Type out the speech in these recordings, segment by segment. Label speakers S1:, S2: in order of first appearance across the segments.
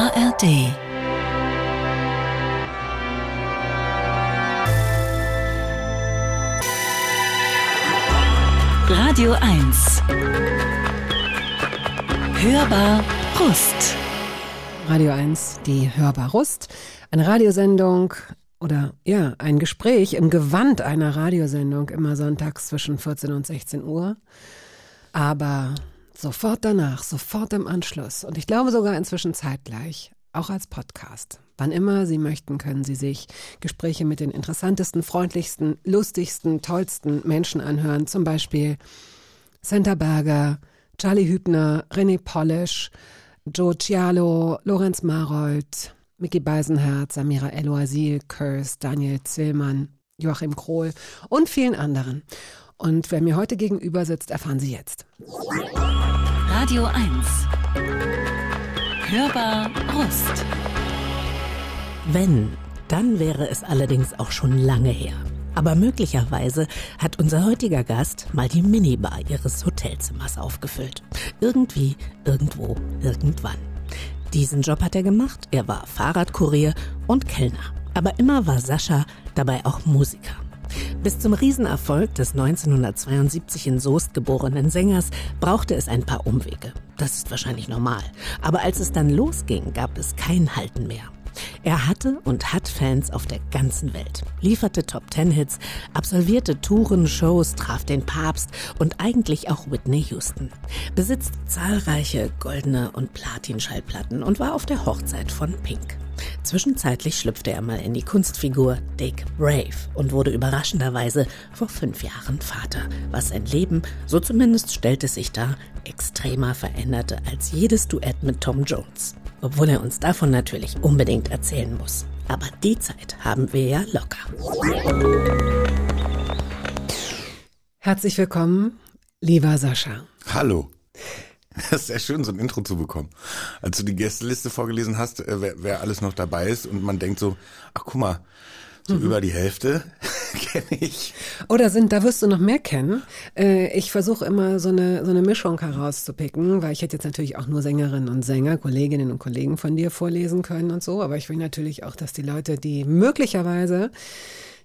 S1: ARD Radio 1 Hörbar Rust
S2: Radio 1, die Hörbar Rust. Eine Radiosendung oder ja, ein Gespräch im Gewand einer Radiosendung immer sonntags zwischen 14 und 16 Uhr. Aber sofort danach, sofort im Anschluss und ich glaube sogar inzwischen zeitgleich, auch als Podcast. Wann immer Sie möchten, können Sie sich Gespräche mit den interessantesten, freundlichsten, lustigsten, tollsten Menschen anhören. Zum Beispiel Santa Berger, Charlie Hübner, René Polish, Joe Cialo, Lorenz Marold, Mickey Beisenherz, Samira Eloasil, Kurs, Daniel Zillmann, Joachim Krohl und vielen anderen. Und wer mir heute gegenüber sitzt, erfahren Sie jetzt.
S1: Radio 1 Hörbar Rust
S3: Wenn, dann wäre es allerdings auch schon lange her. Aber möglicherweise hat unser heutiger Gast mal die Minibar ihres Hotelzimmers aufgefüllt. Irgendwie, irgendwo, irgendwann. Diesen Job hat er gemacht. Er war Fahrradkurier und Kellner. Aber immer war Sascha dabei auch Musiker. Bis zum Riesenerfolg des 1972 in Soest geborenen Sängers brauchte es ein paar Umwege. Das ist wahrscheinlich normal. Aber als es dann losging, gab es kein Halten mehr. Er hatte und hat Fans auf der ganzen Welt, lieferte Top-Ten-Hits, absolvierte Touren, Shows, traf den Papst und eigentlich auch Whitney Houston, besitzt zahlreiche goldene und Platin-Schallplatten und war auf der Hochzeit von Pink. Zwischenzeitlich schlüpfte er mal in die Kunstfigur Dick Brave und wurde überraschenderweise vor fünf Jahren Vater, was sein Leben, so zumindest stellt es sich dar, extremer veränderte als jedes Duett mit Tom Jones. Obwohl er uns davon natürlich unbedingt erzählen muss. Aber die Zeit haben wir ja locker.
S2: Herzlich willkommen, lieber Sascha.
S4: Hallo. Das ist sehr schön, so ein Intro zu bekommen. Als du die Gästeliste vorgelesen hast, äh, wer, wer alles noch dabei ist und man denkt so, ach guck mal, so mhm. über die Hälfte kenne ich.
S2: Oder sind, da wirst du noch mehr kennen. Äh, ich versuche immer so eine, so eine Mischung herauszupicken, weil ich hätte jetzt natürlich auch nur Sängerinnen und Sänger, Kolleginnen und Kollegen von dir vorlesen können und so, aber ich will natürlich auch, dass die Leute, die möglicherweise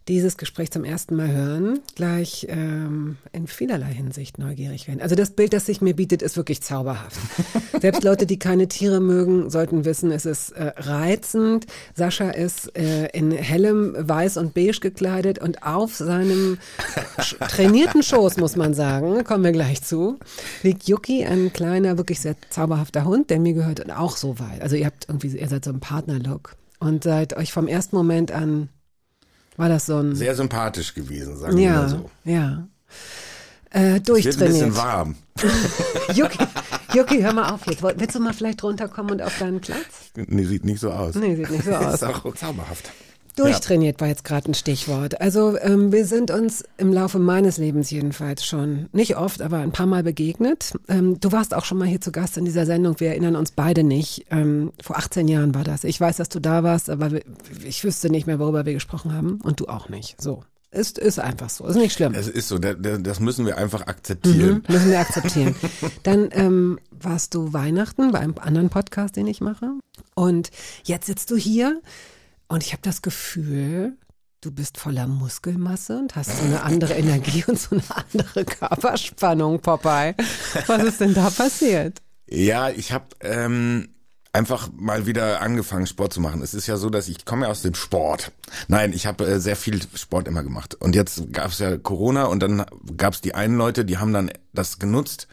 S2: dieses Gespräch zum ersten Mal hören, gleich ähm, in vielerlei Hinsicht neugierig werden. Also das Bild, das sich mir bietet, ist wirklich zauberhaft. Selbst Leute, die keine Tiere mögen, sollten wissen, es ist äh, reizend. Sascha ist äh, in hellem Weiß und Beige gekleidet und auf seinem trainierten Schoß, muss man sagen, kommen wir gleich zu, liegt Yuki, ein kleiner, wirklich sehr zauberhafter Hund, der mir gehört und auch so weit. Also ihr habt irgendwie, ihr seid so ein Partnerlook und seid euch vom ersten Moment an war das so ein.
S4: Sehr sympathisch gewesen, sagen
S2: ja,
S4: wir mal so.
S2: Ja. Äh, durchtrainiert.
S4: Wird ein bisschen warm.
S2: Jucki, Jucki, hör mal auf jetzt. Willst du mal vielleicht runterkommen und auf deinen Platz?
S4: Nee, sieht nicht so aus.
S2: Nee, sieht nicht so aus.
S4: ist auch zauberhaft.
S2: Durchtrainiert war jetzt gerade ein Stichwort. Also ähm, wir sind uns im Laufe meines Lebens jedenfalls schon nicht oft, aber ein paar Mal begegnet. Ähm, du warst auch schon mal hier zu Gast in dieser Sendung. Wir erinnern uns beide nicht. Ähm, vor 18 Jahren war das. Ich weiß, dass du da warst, aber ich wüsste nicht mehr, worüber wir gesprochen haben und du auch nicht. So. Ist, ist einfach so, ist nicht schlimm.
S4: Es ist so, das müssen wir einfach akzeptieren.
S2: Mhm, müssen wir akzeptieren. Dann ähm, warst du Weihnachten bei einem anderen Podcast, den ich mache. Und jetzt sitzt du hier und ich habe das Gefühl, du bist voller Muskelmasse und hast so eine andere Energie und so eine andere Körperspannung, Popeye. Was ist denn da passiert?
S4: Ja, ich habe ähm, einfach mal wieder angefangen, Sport zu machen. Es ist ja so, dass ich komme ja aus dem Sport. Nein, ich habe äh, sehr viel Sport immer gemacht. Und jetzt gab es ja Corona und dann gab es die einen Leute, die haben dann das genutzt,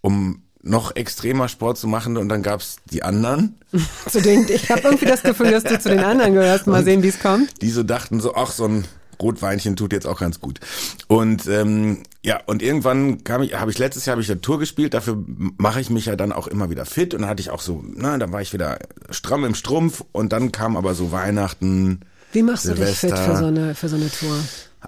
S4: um noch extremer Sport zu machen und dann gab's die anderen.
S2: zu denen, ich habe irgendwie das Gefühl, dass du zu den anderen gehörst. Mal und sehen, wie es kommt.
S4: Die so dachten so, ach, so ein Rotweinchen tut jetzt auch ganz gut. Und ähm, ja, und irgendwann kam ich, habe ich letztes Jahr habe ich eine Tour gespielt, dafür mache ich mich ja dann auch immer wieder fit und dann hatte ich auch so, na, dann war ich wieder stramm im Strumpf und dann kam aber so Weihnachten.
S2: Wie machst
S4: Silvester.
S2: du dich fit für so eine für so eine Tour?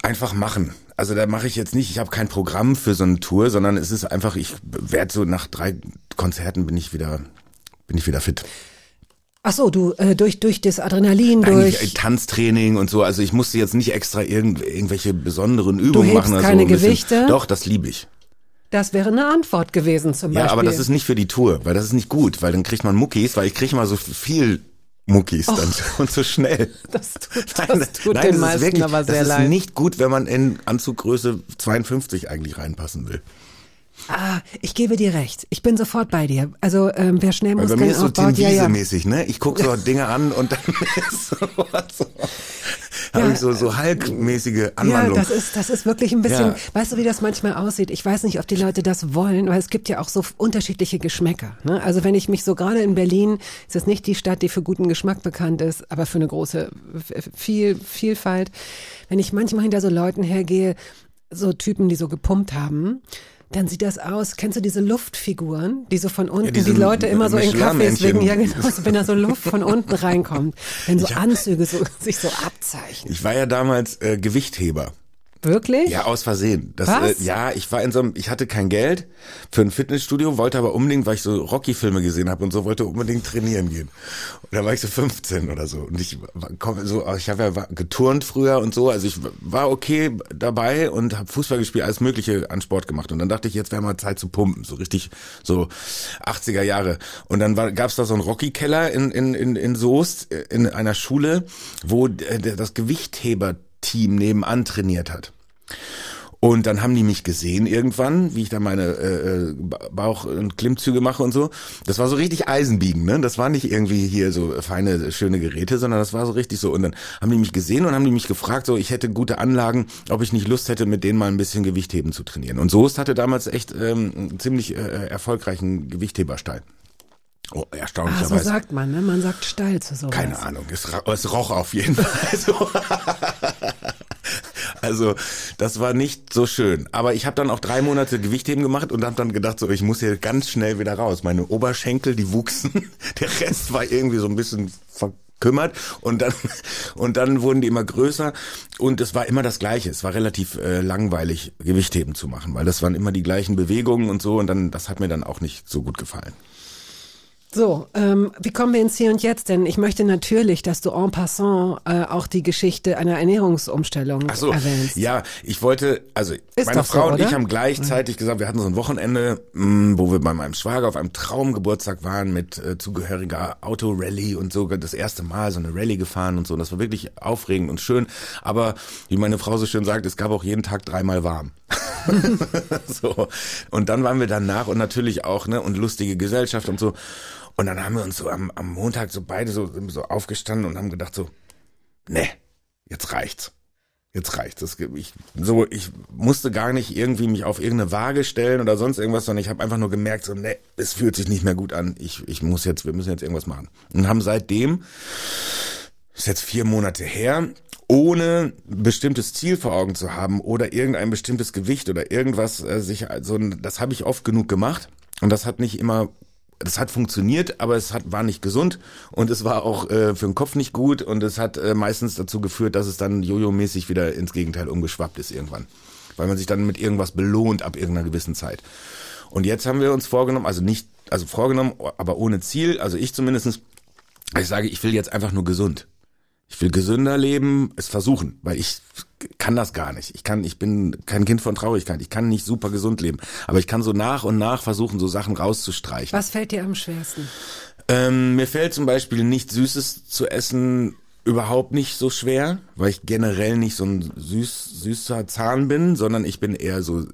S4: Einfach machen. Also da mache ich jetzt nicht, ich habe kein Programm für so eine Tour, sondern es ist einfach, ich werde so nach drei Konzerten bin ich wieder, bin ich wieder fit.
S2: Ach so, du äh, durch durch das Adrenalin, Nein, durch
S4: ich, Tanztraining und so. Also ich musste jetzt nicht extra irgend, irgendwelche besonderen Übungen
S2: du
S4: machen.
S2: Also keine
S4: so
S2: Gewichte.
S4: Doch, das liebe ich.
S2: Das wäre eine Antwort gewesen zum Beispiel.
S4: Ja, aber das ist nicht für die Tour, weil das ist nicht gut, weil dann kriegt man Muckis, weil ich kriege immer so viel Muckis dann und so schnell.
S2: Das tut, das
S4: Nein,
S2: tut
S4: nein,
S2: den
S4: das ist wirklich,
S2: aber sehr
S4: das ist
S2: leid.
S4: nicht gut, wenn man in Anzuggröße 52 eigentlich reinpassen will.
S2: Ah, ich gebe dir recht. Ich bin sofort bei dir. Also ähm, wer schnell
S4: Weil bei
S2: Muskeln
S4: mir ist so Tim
S2: aufbaut, ja, ja.
S4: Wiese-mäßig, ne? Ich gucke so Dinge an und dann ist so, so,
S2: Ja.
S4: habe ich so, so Hulk-mäßige
S2: Ja,
S4: Anwandlung.
S2: das ist, das ist wirklich ein bisschen,
S4: Ja.
S2: weißt du, wie das manchmal aussieht? Ich weiß nicht, ob die Leute das wollen, weil es gibt ja auch so unterschiedliche Geschmäcker. Ne? Also wenn ich mich so gerade in Berlin, ist das nicht die Stadt, die für guten Geschmack bekannt ist, aber für eine große F- viel, Vielfalt. Wenn ich manchmal hinter so Leuten hergehe, so Typen, die so gepumpt haben, dann sieht das aus. Kennst du diese Luftfiguren, die so von unten,
S4: diese
S2: die Leute immer so in Kaffees legen? Ja, genau, so, wenn da so Luft von unten reinkommt, wenn so Anzüge so, sich so abzeichnen.
S4: ich war ja damals äh, Gewichtheber.
S2: Wirklich?
S4: Ja, aus Versehen. Das,
S2: Was?
S4: Äh, ja, ich war in so einem, ich hatte kein Geld für ein Fitnessstudio, wollte aber unbedingt, weil ich so Rocky-Filme gesehen habe und so, wollte unbedingt trainieren gehen. Und da war ich so 15 oder so. Und ich komm, so, ich habe ja geturnt früher und so, also ich war okay dabei und habe Fußball gespielt, alles Mögliche an Sport gemacht. Und dann dachte ich, jetzt wäre mal Zeit zu pumpen, so richtig so 80er Jahre. Und dann war, gab's da so einen Rocky-Keller in, in, in, in Soest, äh, in einer Schule, wo äh, das Gewichtheber-Team nebenan trainiert hat. Und dann haben die mich gesehen irgendwann, wie ich da meine äh, äh, Bauch- und Klimmzüge mache und so. Das war so richtig Eisenbiegen, ne? Das war nicht irgendwie hier so feine, schöne Geräte, sondern das war so richtig so. Und dann haben die mich gesehen und haben die mich gefragt, so ich hätte gute Anlagen, ob ich nicht Lust hätte, mit denen mal ein bisschen Gewichtheben zu trainieren. Und Soest hatte damals echt ähm, einen ziemlich äh, erfolgreichen Gewichtheberstein. Oh,
S2: Ah, so
S4: erstaunlicherweise.
S2: sagt man, ne? Man sagt steil zu sowas.
S4: Keine Ahnung, es, es roch auf jeden Fall so. Also das war nicht so schön. Aber ich habe dann auch drei Monate Gewichtheben gemacht und habe dann gedacht, so ich muss hier ganz schnell wieder raus. Meine Oberschenkel, die wuchsen. Der Rest war irgendwie so ein bisschen verkümmert und dann und dann wurden die immer größer und es war immer das Gleiche. Es war relativ äh, langweilig Gewichtheben zu machen, weil das waren immer die gleichen Bewegungen und so und dann das hat mir dann auch nicht so gut gefallen.
S2: So, ähm, wie kommen wir ins Hier und Jetzt? Denn ich möchte natürlich, dass du en passant äh, auch die Geschichte einer Ernährungsumstellung
S4: Ach so,
S2: erwähnst.
S4: ja, ich wollte, also
S2: Ist
S4: meine
S2: doch so,
S4: Frau und ich haben gleichzeitig gesagt, wir hatten so ein Wochenende, mh, wo wir bei meinem Schwager auf einem Traumgeburtstag waren mit äh, zugehöriger Autorallye und so das erste Mal so eine Rallye gefahren und so. Und das war wirklich aufregend und schön. Aber wie meine Frau so schön sagt, es gab auch jeden Tag dreimal warm. so. Und dann waren wir danach und natürlich auch, ne, und lustige Gesellschaft und so. Und dann haben wir uns so am, am Montag so beide so, so aufgestanden und haben gedacht so, ne, jetzt reicht's. Jetzt reicht's. Das, ich, so, ich musste gar nicht irgendwie mich auf irgendeine Waage stellen oder sonst irgendwas, sondern ich habe einfach nur gemerkt, so, ne, es fühlt sich nicht mehr gut an. Ich, ich muss jetzt, wir müssen jetzt irgendwas machen. Und haben seitdem, ist jetzt vier Monate her, ohne bestimmtes Ziel vor Augen zu haben oder irgendein bestimmtes Gewicht oder irgendwas, äh, sich, also, das habe ich oft genug gemacht und das hat nicht immer das hat funktioniert, aber es hat, war nicht gesund und es war auch äh, für den Kopf nicht gut und es hat äh, meistens dazu geführt, dass es dann jojo-mäßig wieder ins Gegenteil umgeschwappt ist irgendwann. Weil man sich dann mit irgendwas belohnt ab irgendeiner gewissen Zeit. Und jetzt haben wir uns vorgenommen, also nicht, also vorgenommen, aber ohne Ziel, also ich zumindestens, ich sage, ich will jetzt einfach nur gesund. Ich will gesünder leben, es versuchen, weil ich kann das gar nicht. Ich kann, ich bin kein Kind von Traurigkeit. Ich kann nicht super gesund leben. Aber ich kann so nach und nach versuchen, so Sachen rauszustreichen.
S2: Was fällt dir am schwersten?
S4: Ähm, mir fällt zum Beispiel nicht Süßes zu essen überhaupt nicht so schwer, weil ich generell nicht so ein süß, süßer Zahn bin, sondern ich bin eher so äh,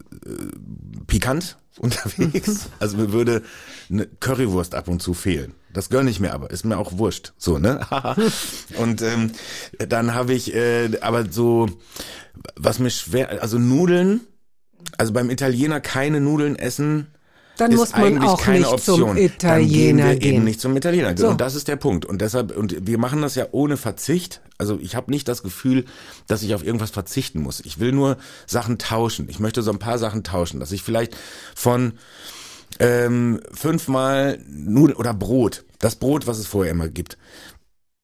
S4: pikant unterwegs. Also mir würde eine Currywurst ab und zu fehlen. Das gönne ich mir aber, ist mir auch wurscht. So, ne? und ähm, dann habe ich äh, aber so, was mir schwer, also Nudeln, also beim Italiener keine Nudeln essen,
S2: Dann
S4: ist
S2: muss man
S4: eigentlich
S2: auch
S4: keine
S2: nicht
S4: Option.
S2: zum
S4: Dann gehen
S2: Italiener
S4: wir
S2: gehen.
S4: eben nicht zum Italiener.
S2: So.
S4: Und das ist der Punkt. Und deshalb, und wir machen das ja ohne Verzicht. Also ich habe nicht das Gefühl, dass ich auf irgendwas verzichten muss. Ich will nur Sachen tauschen. Ich möchte so ein paar Sachen tauschen, dass ich vielleicht von ähm, fünfmal Nudeln oder Brot, das Brot, was es vorher immer gibt.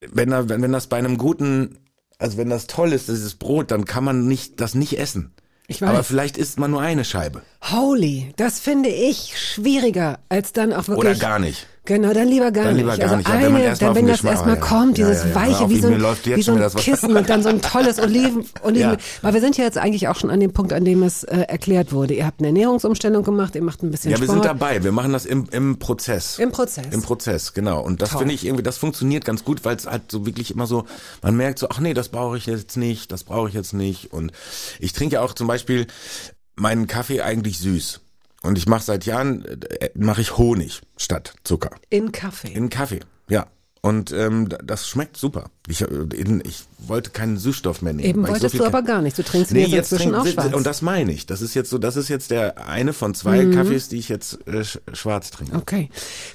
S4: Wenn, da, wenn, wenn das bei einem guten, also wenn das toll ist, dieses Brot, dann kann man nicht, das nicht essen.
S2: Ich weiß.
S4: Aber vielleicht isst man nur eine Scheibe.
S2: Holy, das finde ich schwieriger, als dann auch wirklich.
S4: Oder gar nicht.
S2: Genau, dann lieber gar
S4: Dann
S2: nicht.
S4: lieber gar
S2: also
S4: nicht. Ja,
S2: eine,
S4: wenn
S2: dann wenn das erstmal kommt,
S4: Ja,
S2: dieses
S4: ja,
S2: weiche, wie so ein, wie so ein. Kissen und dann so ein tolles Oliven, Oliven. Aber wir sind ja jetzt eigentlich auch schon an dem Punkt, an dem es äh, erklärt wurde. Ihr habt eine Ernährungsumstellung gemacht, ihr macht ein bisschen
S4: Ja, wir
S2: Sport.
S4: sind dabei. Wir machen das im, im Prozess.
S2: Im Prozess.
S4: Im Prozess, genau. Und das finde ich irgendwie, das funktioniert ganz gut, weil es halt so wirklich immer so, man merkt so, ach nee, das brauche ich jetzt nicht, das brauche ich jetzt nicht. Und ich trinke ja auch zum Beispiel meinen Kaffee eigentlich süß. Und ich mache seit Jahren, äh, mache ich Honig statt Zucker.
S2: In Kaffee.
S4: In Kaffee, ja. Und ähm, das schmeckt super. Ich, äh, in, ich wollte keinen Süßstoff mehr nehmen.
S2: Eben wolltest
S4: so
S2: du aber gar nicht. Du trinkst
S4: Nee,
S2: jetzt inzwischen auch
S4: trinken,
S2: schwarz.
S4: und das meine ich. Das ist jetzt so, das ist jetzt der eine von zwei
S2: Mhm.
S4: Kaffees, die ich jetzt äh, sch- schwarz trinke.
S2: Okay.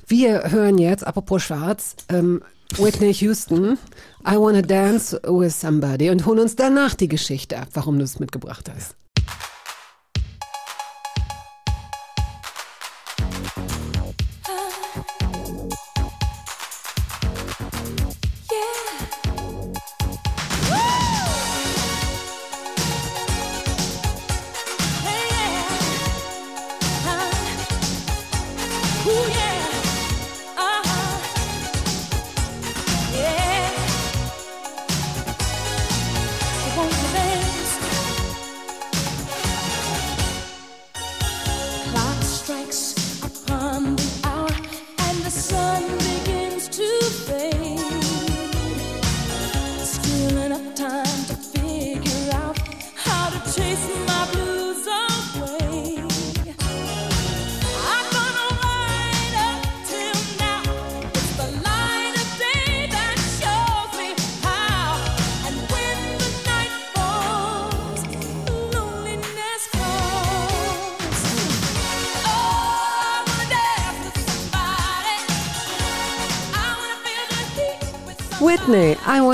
S2: Wir hören jetzt, apropos schwarz, ähm, Whitney Houston, I Wanna Dance with Somebody und holen uns danach die Geschichte ab, warum du es mitgebracht hast.
S5: Clock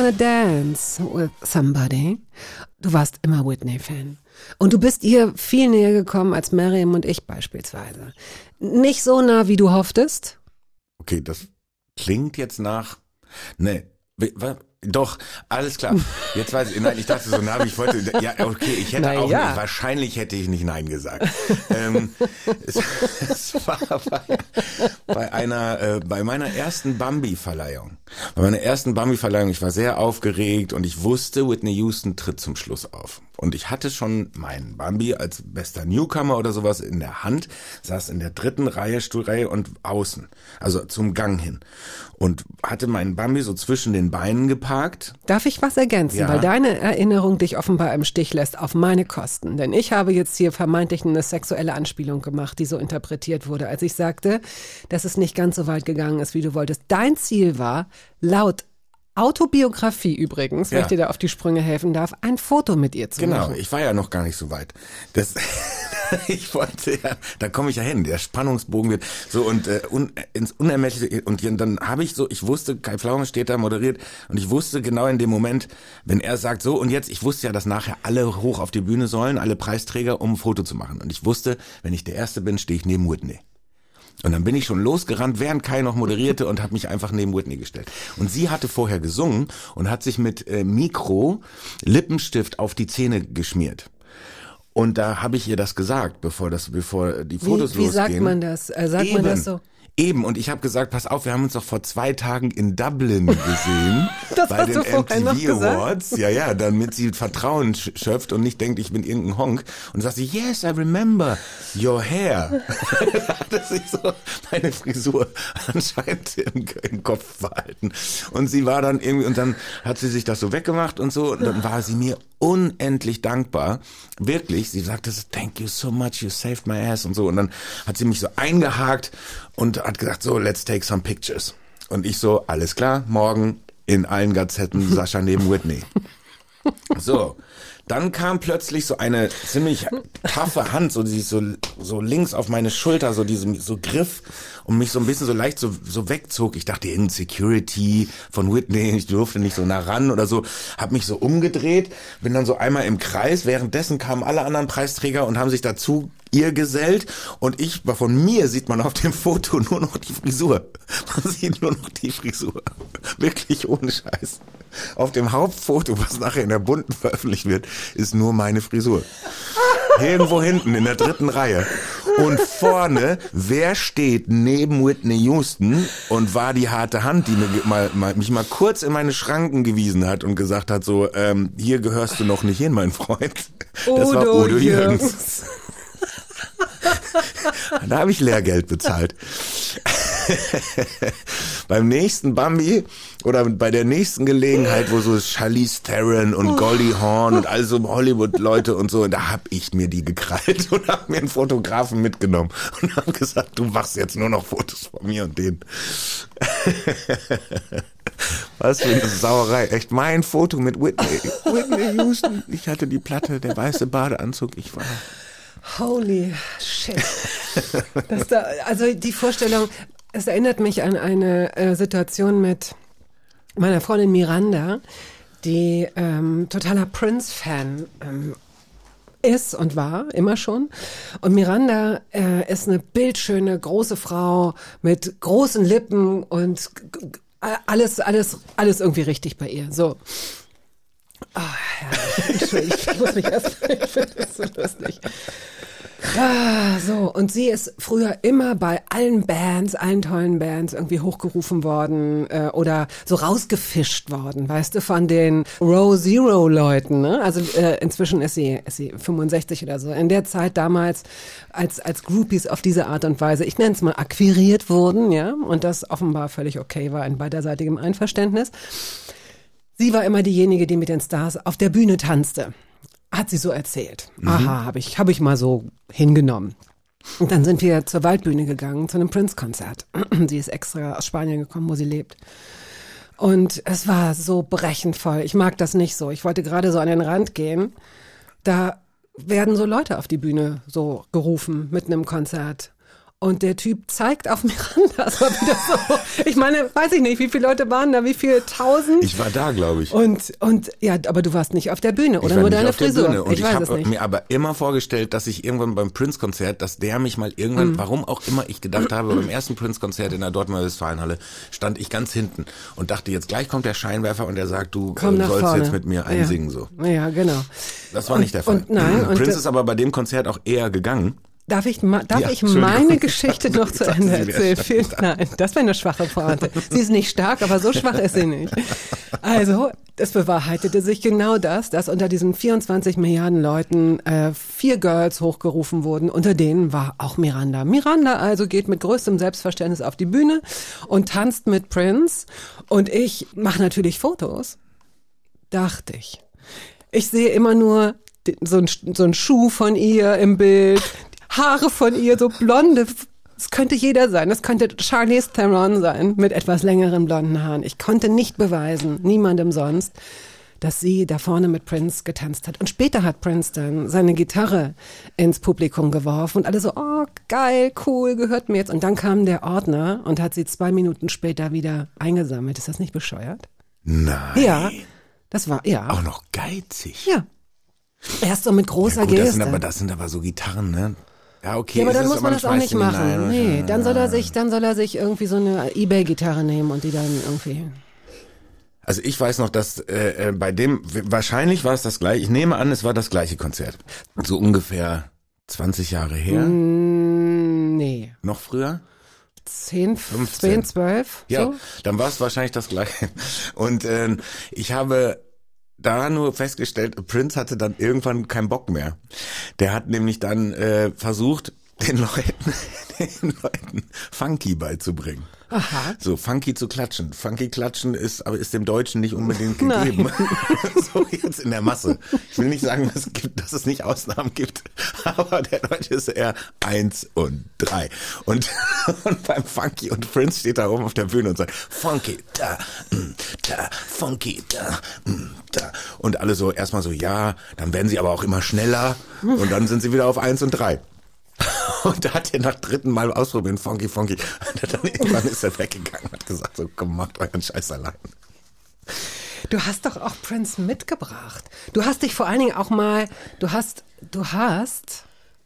S5: Wanna Dance with Somebody.
S2: Du warst immer Whitney-Fan. Und du bist ihr viel näher gekommen als Miriam und ich beispielsweise. Nicht so nah, wie du hofftest.
S4: Okay, das klingt jetzt nach. Nee, doch, alles klar. Jetzt weiß ich, nein, ich dachte so, na, ich wollte, ja, okay, ich hätte
S2: Na
S4: auch nicht, wahrscheinlich hätte ich nicht Nein gesagt. ähm, es, es war bei, bei einer, äh, bei meiner ersten Bambi-Verleihung, bei meiner ersten Bambi-Verleihung, ich war sehr aufgeregt und ich wusste, Whitney Houston tritt zum Schluss auf. Und ich hatte schon meinen Bambi als bester Newcomer oder sowas in der Hand, saß in der dritten Reihe, Stuhlreihe und außen, also zum Gang hin. Und hatte meinen Bambi so zwischen den Beinen geparkt.
S2: Darf ich was ergänzen?
S4: Ja.
S2: Weil deine Erinnerung dich offenbar im Stich lässt auf meine Kosten. Denn ich habe jetzt hier vermeintlich eine sexuelle Anspielung gemacht, die so interpretiert wurde, als ich sagte, dass es nicht ganz so weit gegangen ist, wie du wolltest. Dein Ziel war, laut Autobiografie übrigens, wenn
S4: Ja.
S2: ich dir da auf die Sprünge helfen darf, ein Foto mit ihr zu
S4: Genau,
S2: machen.
S4: ich war ja noch gar nicht so weit. Das, ich wollte ja, da komme ich ja hin. Der Spannungsbogen wird so und äh, un, ins Unermessliche und dann habe ich so, ich wusste, Kai Pflaume steht da moderiert und ich wusste genau in dem Moment, wenn er sagt so und jetzt, ich wusste ja, dass nachher alle hoch auf die Bühne sollen, alle Preisträger, um ein Foto zu machen. Und ich wusste, wenn ich der Erste bin, stehe ich neben Whitney. Und dann bin ich schon losgerannt, während Kai noch moderierte und habe mich einfach neben Whitney gestellt. Und sie hatte vorher gesungen und hat sich mit äh, Mikro Lippenstift auf die Zähne geschmiert. Und da habe ich ihr das gesagt, bevor das, bevor die Fotos
S2: Wie, wie
S4: losgehen.
S2: sagt man das? Äh, sagt
S4: Eben.
S2: man das so?
S4: Eben, und ich habe gesagt, pass auf, wir haben uns doch vor zwei Tagen in Dublin gesehen.
S2: Das
S4: bei
S2: hast
S4: den
S2: du vorher noch
S4: MTV
S2: gesagt?
S4: Awards. Ja, ja, damit sie Vertrauen sch- schöpft und nicht denkt, ich bin irgendein Honk. Und sagt sie, yes, I remember your hair. da hatte sich so meine Frisur anscheinend im, im Kopf behalten. Und sie war dann irgendwie, und dann hat sie sich das so weggemacht und so, und dann war sie mir unendlich dankbar. Wirklich, sie sagte, thank you so much, you saved my ass und so. Und dann hat sie mich so eingehakt und hat gesagt, so, let's take some pictures. Und ich so, alles klar, morgen in allen Gazetten Sascha neben Whitney. So, dann kam plötzlich so eine ziemlich taffe Hand, so die sich so, so links auf meine Schulter, so diesem so Griff und mich so ein bisschen so leicht so, so wegzog. Ich dachte, irgendein Security von Whitney, ich durfte nicht so nah ran oder so. Hab mich so umgedreht, bin dann so einmal im Kreis. Währenddessen kamen alle anderen Preisträger und haben sich dazu ihr gesellt und ich, von mir sieht man auf dem Foto nur noch die Frisur. Man sieht nur noch die Frisur. Wirklich ohne Scheiß. auf dem Hauptfoto, was nachher in der bunten veröffentlicht wird, ist nur meine Frisur. Irgendwo hinten in der dritten Reihe. Und vorne, wer steht neben Whitney Houston und war die harte Hand, die mir mal, mal, mich mal kurz in meine Schranken gewiesen hat und gesagt hat, so, ähm, hier gehörst du noch nicht hin, mein Freund. Das war Udo Jürgens. Da habe ich Lehrgeld bezahlt. Beim nächsten Bambi oder bei der nächsten Gelegenheit, wo so Charlize Theron und Goldie Hawn und all so Hollywood-Leute und so, da hab ich mir die gekrallt und hab mir einen Fotografen mitgenommen und hab gesagt, du machst jetzt nur noch Fotos von mir und denen. Was für eine Sauerei. Echt mein Foto mit Whitney. Whitney Houston. Ich hatte die Platte, der weiße Badeanzug. Ich war...
S2: Holy shit. Da, also die Vorstellung, es erinnert mich an eine äh, Situation mit meiner Freundin Miranda, die ähm, totaler Prince-Fan ähm, ist und war, immer schon. Und Miranda äh, ist eine bildschöne, große Frau mit großen Lippen und alles, alles, alles irgendwie richtig bei ihr. So. Ah. Entschuldigung, ich muss mich erst, ich finde das so lustig. Ah, so. Und sie ist früher immer bei allen Bands, allen tollen Bands irgendwie hochgerufen worden äh, oder so rausgefischt worden, weißt du, von den Row Zero Leuten. Ne? Also äh, inzwischen ist sie, ist sie 65 oder so. In der Zeit damals als als Groupies auf diese Art und Weise, ich nenne es mal akquiriert wurden, ja, und das offenbar völlig okay war in beiderseitigem Einverständnis. Sie war immer diejenige, die mit den Stars auf der Bühne tanzte. Hat sie so erzählt. Aha, habe ich, hab ich mal so hingenommen. Und dann sind wir zur Waldbühne gegangen, zu einem Prince-Konzert. sie ist extra aus Spanien gekommen, wo sie lebt. Und es war so brechend voll. Ich mag das nicht so. Ich wollte gerade so an den Rand gehen. Da werden so Leute auf die Bühne so gerufen mitten im Konzert. Und der Typ zeigt auf Miranda. Das war wieder so. Ich meine, weiß ich nicht, wie viele Leute waren da, wie viele tausend?
S4: Ich war da, glaube ich.
S2: Und, und ja, aber du warst nicht auf der Bühne oder nur deine
S4: auf der
S2: Frisur.
S4: Bühne. Und
S2: ich,
S4: ich, habe mir aber immer vorgestellt, dass ich irgendwann beim Prince-Konzert, dass der mich mal irgendwann,
S2: Mhm.
S4: warum auch immer ich gedacht habe, beim ersten Prince-Konzert in der Dortmunder Westfalenhalle stand ich ganz hinten und dachte, jetzt gleich kommt der Scheinwerfer und der sagt, du
S2: Komm
S4: äh,
S2: nach
S4: sollst
S2: vorne.
S4: jetzt mit mir einsingen so.
S2: Ja, genau.
S4: Das war
S2: Und-
S4: nicht der Fall.
S2: und nein, und
S4: Prince ist aber bei dem Konzert auch eher gegangen.
S2: Darf ich, darf
S4: Ja,
S2: ich meine Geschichte noch zu Ende erzählen? Vielen, nein, das wäre eine schwache Pointe. Sie ist nicht stark, aber so schwach ist sie nicht. Also, es bewahrheitete sich genau das, dass unter diesen 24 Milliarden Leuten äh, vier Girls hochgerufen wurden. Unter denen war auch Miranda. Miranda also geht mit größtem Selbstverständnis auf die Bühne und tanzt mit Prince. Und ich mache natürlich Fotos. Dachte ich. Ich sehe immer nur so ein, so ein Schuh von ihr im Bild, Haare von ihr, so blonde. Es könnte jeder sein. Es könnte Charlize Theron sein mit etwas längeren blonden Haaren. Ich konnte nicht beweisen, niemandem sonst, dass sie da vorne mit Prince getanzt hat. Und später hat Prince dann seine Gitarre ins Publikum geworfen und alle so, oh, geil, cool, gehört mir jetzt. Und dann kam der Ordner und hat sie zwei Minuten später wieder eingesammelt. Ist das nicht bescheuert?
S4: Nein.
S2: Ja, das war, ja.
S4: Auch noch geizig.
S2: Ja. Erst so mit großer
S4: Ja, gut, das
S2: Geste.
S4: sind aber, das sind aber so Gitarren, ne? Ja, okay.
S2: ja, aber dann muss man das auch nicht machen. nee, dann soll er sich, dann soll er sich irgendwie so eine Ebay-Gitarre nehmen und die dann irgendwie.
S4: Also ich weiß noch, dass äh, äh, bei dem, wahrscheinlich war es das gleiche, ich nehme an, es war das gleiche Konzert. So ungefähr 20 Jahre her,
S2: Mm, nee.
S4: noch früher.
S2: 10,
S4: 15.
S2: 10, 12?
S4: Ja,
S2: So?
S4: dann war es wahrscheinlich das gleiche. Und ähm, ich habe da nur festgestellt, Prince hatte dann irgendwann keinen Bock mehr. Der hat nämlich dann äh, versucht, den Leuten, den Leuten Funky beizubringen.
S2: Aha.
S4: So, funky zu klatschen. Funky klatschen ist, aber ist dem Deutschen nicht unbedingt gegeben. so jetzt in der Masse. Ich will nicht sagen, dass es, gibt, dass es nicht Ausnahmen gibt, aber der Deutsche ist eher eins und drei. Und, und beim Funky und Prince steht da oben auf der Bühne und sagt, Funky, da, mm, da, Funky, da, mm, da. Und alle so erstmal so, ja, dann werden sie aber auch immer schneller und dann sind sie wieder auf eins und drei. Und da hat er nach dritten Mal ausprobieren, funky, funky. Und dann irgendwann ist er weggegangen und hat gesagt, so komm, macht euren Scheiß allein.
S2: Du hast doch auch Prince mitgebracht. Du hast dich vor allen Dingen auch mal, du hast, du hast,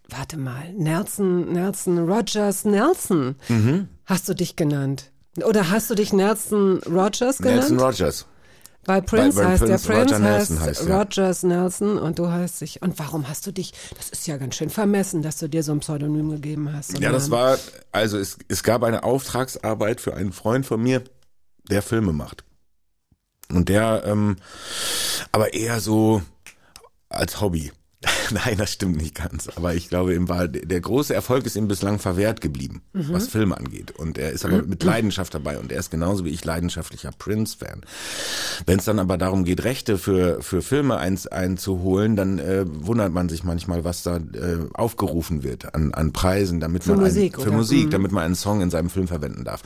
S2: warte mal, Nelson, Nelson Rogers Nelson.
S4: Mhm.
S2: Hast du dich genannt? Oder hast du dich Nelson Rogers genannt?
S4: Nelson Rogers.
S2: Weil Prince
S4: Weil- weil
S2: heißt,
S4: Prince
S2: der Prince
S4: Roger
S2: heißt,
S4: Nelson heißt, ja.
S2: Rogers Nelson und du heißt dich. Und warum hast du dich, das ist ja ganz schön vermessen, dass du dir so ein Pseudonym gegeben hast.
S4: Ja, das war, also es, es gab eine Auftragsarbeit für einen Freund von mir, der Filme macht. Und der, ähm, aber eher so als Hobby. Nein, das stimmt nicht ganz. Aber ich glaube, ihm war der große Erfolg ist ihm bislang verwehrt geblieben,
S2: Mhm.
S4: was Filme angeht. Und er ist aber mit Leidenschaft dabei und er ist genauso wie ich leidenschaftlicher Prince-Fan. Wenn es dann aber darum geht, Rechte für für Filme eins einzuholen, dann äh, wundert man sich manchmal, was da äh, aufgerufen wird an an Preisen, damit
S2: Für
S4: man
S2: Musik,
S4: einen, für
S2: oder?
S4: Musik,
S2: Mhm.
S4: damit man einen Song in seinem Film verwenden darf.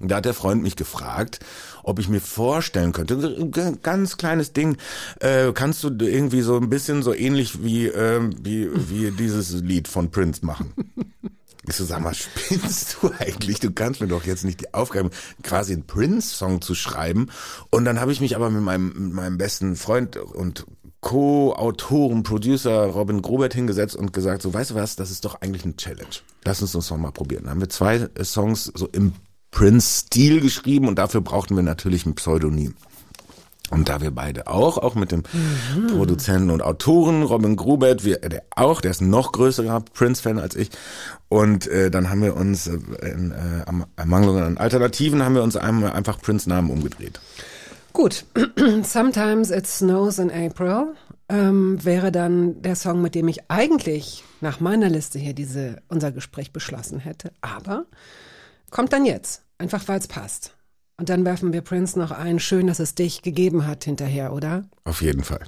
S4: Und da hat der Freund mich gefragt, ob ich mir vorstellen könnte, ein ganz kleines Ding, äh, kannst du irgendwie so ein bisschen so ähnlich wie, ähm, wie, wie dieses Lied von Prince machen? Ich so, sag mal, spinnst du eigentlich? Du kannst mir doch jetzt nicht die Aufgabe, quasi einen Prince-Song zu schreiben. Und dann habe ich mich aber mit meinem, mit meinem besten Freund und Co-Autoren, Producer Robin Grobert hingesetzt und gesagt, so, weißt du was, das ist doch eigentlich eine Challenge. Lass uns das doch mal probieren. Dann haben wir zwei äh, Songs so im Prince-Stil geschrieben und dafür brauchten wir natürlich ein Pseudonym. Und da wir beide auch, auch mit dem Produzenten und Autoren Robin Grubert, wir, der auch, der ist ein noch größerer Prince-Fan als ich. Und äh, dann haben wir uns äh, in äh, am Ermangelung an Alternativen haben wir uns einmal einfach Prince-Namen umgedreht.
S2: Gut, Sometimes It Snows in April ähm, wäre dann der Song, mit dem ich eigentlich nach meiner Liste hier diese, unser Gespräch beschlossen hätte. Aber kommt dann jetzt, einfach weil es passt. Und dann werfen wir Prince noch ein. Schön, dass es dich gegeben hat hinterher, oder?
S4: Auf jeden Fall.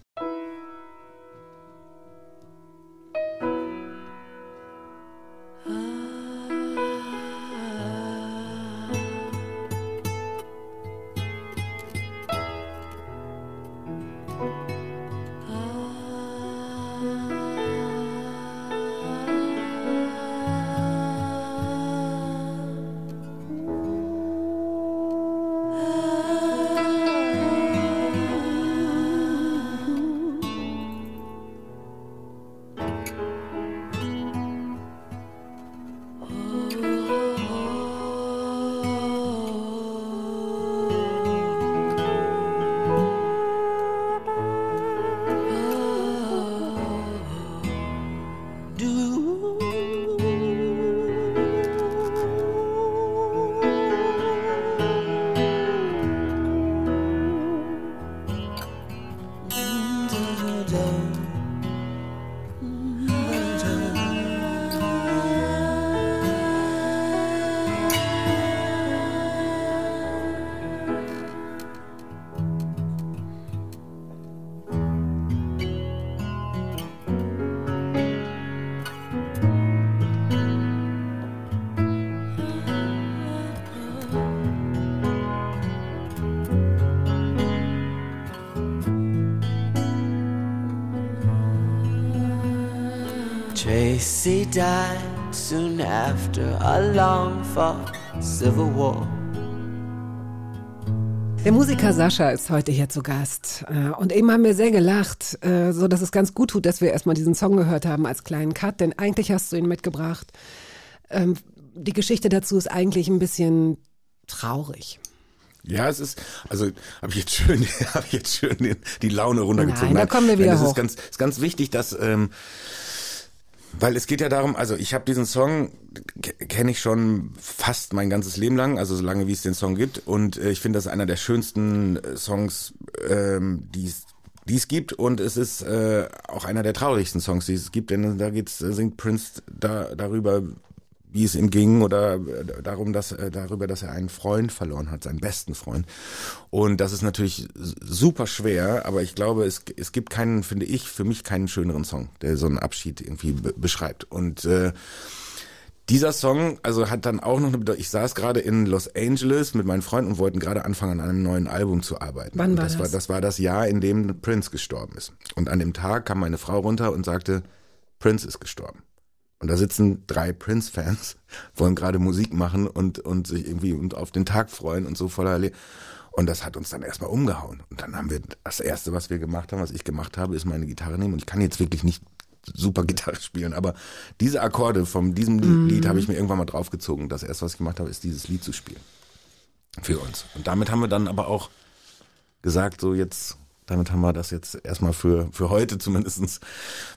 S6: Tracy died soon after a long fought civil war.
S2: Der Musiker Sascha ist heute hier zu Gast. Äh, Und eben haben wir sehr gelacht, äh, so dass es ganz gut tut, dass wir erstmal diesen Song gehört haben als kleinen Cut, denn eigentlich hast du ihn mitgebracht. Ähm, Die Geschichte dazu ist eigentlich ein bisschen traurig.
S4: Ja, es ist, also habe ich jetzt schön, habe ich jetzt schön die Laune runtergezogen.
S2: Nein, da kommen wir wieder
S4: es
S2: hoch.
S4: ist ganz, ist ganz wichtig, dass, ähm, weil es geht ja darum, also ich habe diesen Song kenne ich schon fast mein ganzes Leben lang, also so lange wie es den Song gibt, und äh, ich finde, das ist einer der schönsten äh, Songs, ähm, die es die es gibt. Und es ist äh, auch einer der traurigsten Songs, die es gibt, denn da geht's, äh, singt Prince da, darüber, wie es ihm ging oder äh, darum, dass äh, darüber, dass er einen Freund verloren hat, seinen besten Freund. Und das ist natürlich super schwer, aber ich glaube, es, es gibt keinen, finde ich, für mich keinen schöneren Song, der so einen Abschied irgendwie be beschreibt. Und äh, dieser Song, also hat dann auch noch eine Bedeutung. Ich saß gerade in Los Angeles mit meinen Freunden und wollten gerade anfangen, an einem neuen Album zu arbeiten.
S2: Wann war
S4: das? War,
S2: das?
S4: das war das Jahr, in dem Prince gestorben ist. Und an dem Tag kam meine Frau runter und sagte, Prince ist gestorben. Und da sitzen drei Prince-Fans, wollen gerade Musik machen und, und sich irgendwie und auf den Tag freuen und so voller Le Und das hat uns dann erstmal umgehauen. Und dann haben wir, das erste, was wir gemacht haben, was ich gemacht habe, ist meine Gitarre nehmen. Und ich kann jetzt wirklich nicht super Gitarre spielen, aber diese Akkorde von diesem Lied, Lied habe ich mir irgendwann mal draufgezogen. Das erste, was ich gemacht habe, ist dieses Lied zu spielen. Für uns. Und damit haben wir dann aber auch gesagt, so jetzt, damit haben wir das jetzt erstmal für, für heute zumindest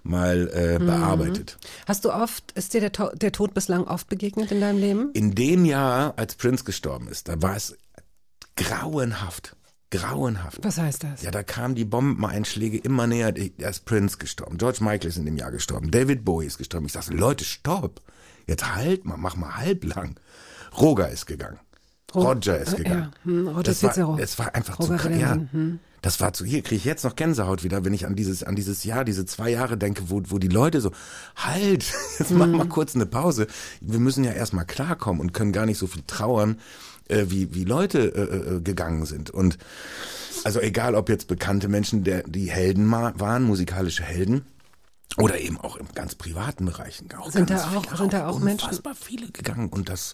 S4: mal äh, bearbeitet.
S2: Hast du oft, ist dir der, To- der Tod bislang oft begegnet in deinem Leben?
S4: In dem Jahr, als Prince gestorben ist, da war es grauenhaft. Grauenhaft.
S2: Was heißt das?
S4: Ja, da kamen die Bombeneinschläge immer näher. Da ist Prince gestorben. George Michael ist in dem Jahr gestorben. David Bowie ist gestorben. Ich sagte, Leute, stopp. Jetzt halt mal, mach mal halblang. Roger ist gegangen. Roger ist
S2: äh,
S4: gegangen.
S2: ja, hm, Roger
S4: das, war, das war einfach
S2: Roger
S4: zu krass. Ja,
S2: hm.
S4: Das war zu, hier kriege ich jetzt noch Gänsehaut wieder, wenn ich an dieses, an dieses Jahr, diese zwei Jahre denke, wo, wo die Leute so, halt, jetzt mach mal kurz eine Pause. Wir müssen ja erstmal klarkommen und können gar nicht so viel trauern, äh, wie, wie Leute äh, äh, gegangen sind. Und also egal, ob jetzt bekannte Menschen, der, die Helden ma- waren, musikalische Helden, oder eben auch im ganz privaten Bereichen. Auch
S2: Sind da auch-
S4: viele,
S2: sind da auch Menschen-
S4: unfassbar viele gegangen. Und das,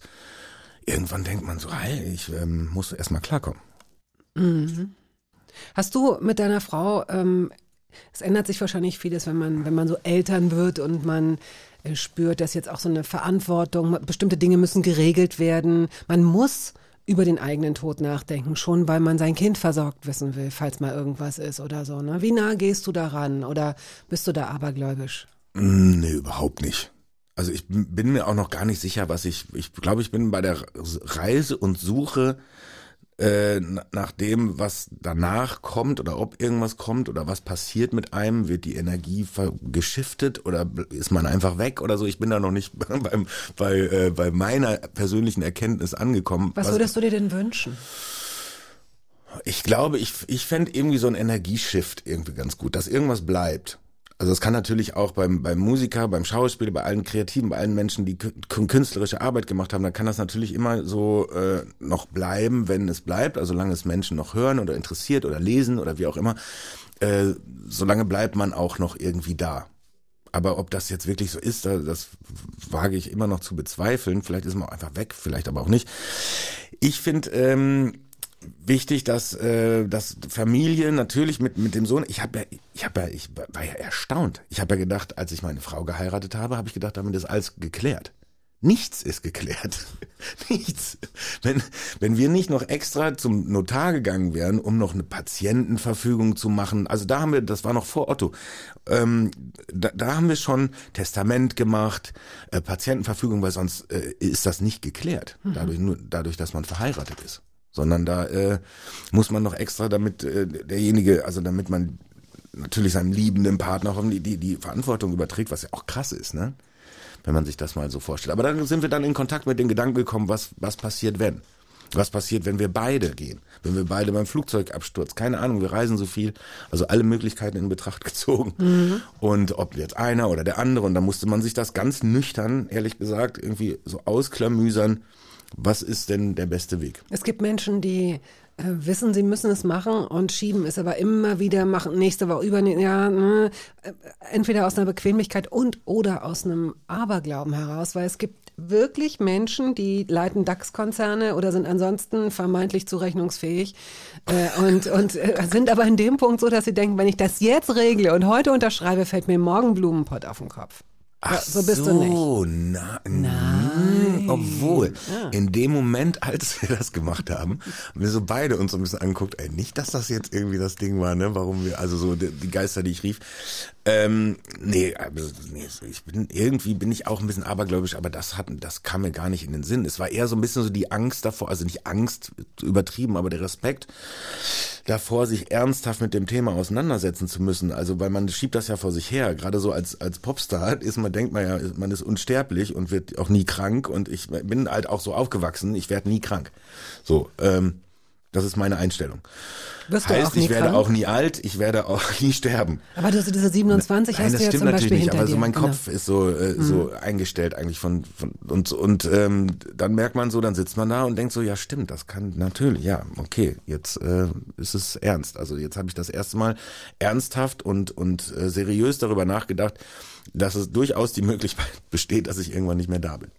S4: irgendwann denkt man so, hey, ich ähm, muss erstmal klarkommen.
S2: Hast du mit deiner Frau, ähm, es ändert sich wahrscheinlich vieles, wenn man, wenn man so Eltern wird und man äh, spürt, dass jetzt auch so eine Verantwortung, bestimmte Dinge müssen geregelt werden. Man muss über den eigenen Tod nachdenken, schon weil man sein Kind versorgt wissen will, falls mal irgendwas ist oder so. Ne? Wie nah gehst du daran oder bist du da abergläubisch?
S4: Mm, Nee, überhaupt nicht. Also ich bin mir auch noch gar nicht sicher, was ich, ich glaube, ich bin bei der Reise und Suche äh, na- nach dem, was danach kommt oder ob irgendwas kommt oder was passiert mit einem, wird die Energie geschiftet oder ist man einfach weg oder so. Ich bin da noch nicht beim, bei, äh, bei meiner persönlichen Erkenntnis angekommen.
S2: Was würdest du dir denn wünschen?
S4: Ich glaube, ich, ich fände irgendwie so ein Energieshift irgendwie ganz gut, dass irgendwas bleibt. Also es kann natürlich auch beim, beim Musiker, beim Schauspieler, bei allen Kreativen, bei allen Menschen, die kü- künstlerische Arbeit gemacht haben, da kann das natürlich immer so äh, noch bleiben, wenn es bleibt, also solange es Menschen noch hören oder interessiert oder lesen oder wie auch immer, äh, solange bleibt man auch noch irgendwie da. Aber ob das jetzt wirklich so ist, da- das wage ich immer noch zu bezweifeln. Vielleicht ist man einfach weg, vielleicht aber auch nicht. Ich finde ähm, wichtig, dass, äh, dass Familie natürlich mit mit dem Sohn. Ich habe ja, ich habe ja, ich war ja erstaunt. Ich habe ja gedacht, als ich meine Frau geheiratet habe, habe ich gedacht, damit ist alles geklärt. Nichts ist geklärt. Nichts. Wenn, wenn wir nicht noch extra zum Notar gegangen wären, um noch eine Patientenverfügung zu machen, also da haben wir, das war noch vor Otto, ähm, da, da haben wir schon Testament gemacht, äh, Patientenverfügung, weil sonst äh, ist das nicht geklärt, dadurch, nur, dadurch, dass man verheiratet ist. Sondern da äh, muss man noch extra, damit äh, derjenige, also damit man natürlich seinem liebenden Partner auch die, die, die Verantwortung überträgt, was ja auch krass ist, ne? wenn man sich das mal so vorstellt. Aber dann sind wir dann in Kontakt mit den Gedanken gekommen, was, was passiert, wenn? Was passiert, wenn wir beide gehen? Wenn wir beide beim Flugzeugabsturz? Keine Ahnung, wir reisen so viel. Also alle Möglichkeiten in Betracht gezogen. Und ob jetzt einer oder der andere. Und da musste man sich das ganz nüchtern, ehrlich gesagt, irgendwie so ausklamüsern. Was ist denn der beste Weg?
S2: Es gibt Menschen, die äh, wissen, sie müssen es machen und schieben es aber immer wieder machen, nächste Woche, über, ja, ne, äh, entweder aus einer Bequemlichkeit und oder aus einem Aberglauben heraus, weil es gibt wirklich Menschen, die leiten DAX-Konzerne oder sind ansonsten vermeintlich zurechnungsfähig äh, und, und äh, sind aber in dem Punkt so, dass sie denken, wenn ich das jetzt regle und heute unterschreibe, fällt mir morgen Blumenpott auf den Kopf. Ja, so bist du nicht.
S4: so, Na, Nein. Obwohl, in dem Moment, als wir das gemacht haben, haben wir so beide uns so ein bisschen angeguckt, ey, nicht, dass das jetzt irgendwie das Ding war, ne, warum wir, also so die, die Geister, die ich rief. Ähm, nee, also, nee, ich bin, irgendwie bin ich auch ein bisschen abergläubisch, aber das hat, das kam mir gar nicht in den Sinn. Es war eher so ein bisschen so die Angst davor, also nicht Angst, übertrieben, aber der Respekt davor, sich ernsthaft mit dem Thema auseinandersetzen zu müssen. Also, weil man schiebt das ja vor sich her. Gerade so als, als Popstar ist man, denkt man ja, man ist unsterblich und wird auch nie krank. Und ich bin halt auch so aufgewachsen, ich werde nie krank. So, ähm, das ist meine Einstellung.
S2: Wirst
S4: heißt,
S2: auch nie
S4: ich werde
S2: krank?
S4: auch nie alt, ich werde auch nie sterben.
S2: Aber du, diese 27
S4: Nein,
S2: hast
S4: das
S2: du ja
S4: stimmt natürlich nicht, aber so mein
S2: Genau.
S4: Kopf ist so äh, so eingestellt eigentlich von, von und und ähm, dann merkt man so, dann sitzt man da und denkt so, ja stimmt, das kann natürlich, ja, okay, jetzt äh, ist es ernst. Also jetzt habe ich das erste Mal ernsthaft und und äh, seriös darüber nachgedacht, dass es durchaus die Möglichkeit besteht, dass ich irgendwann nicht mehr da bin.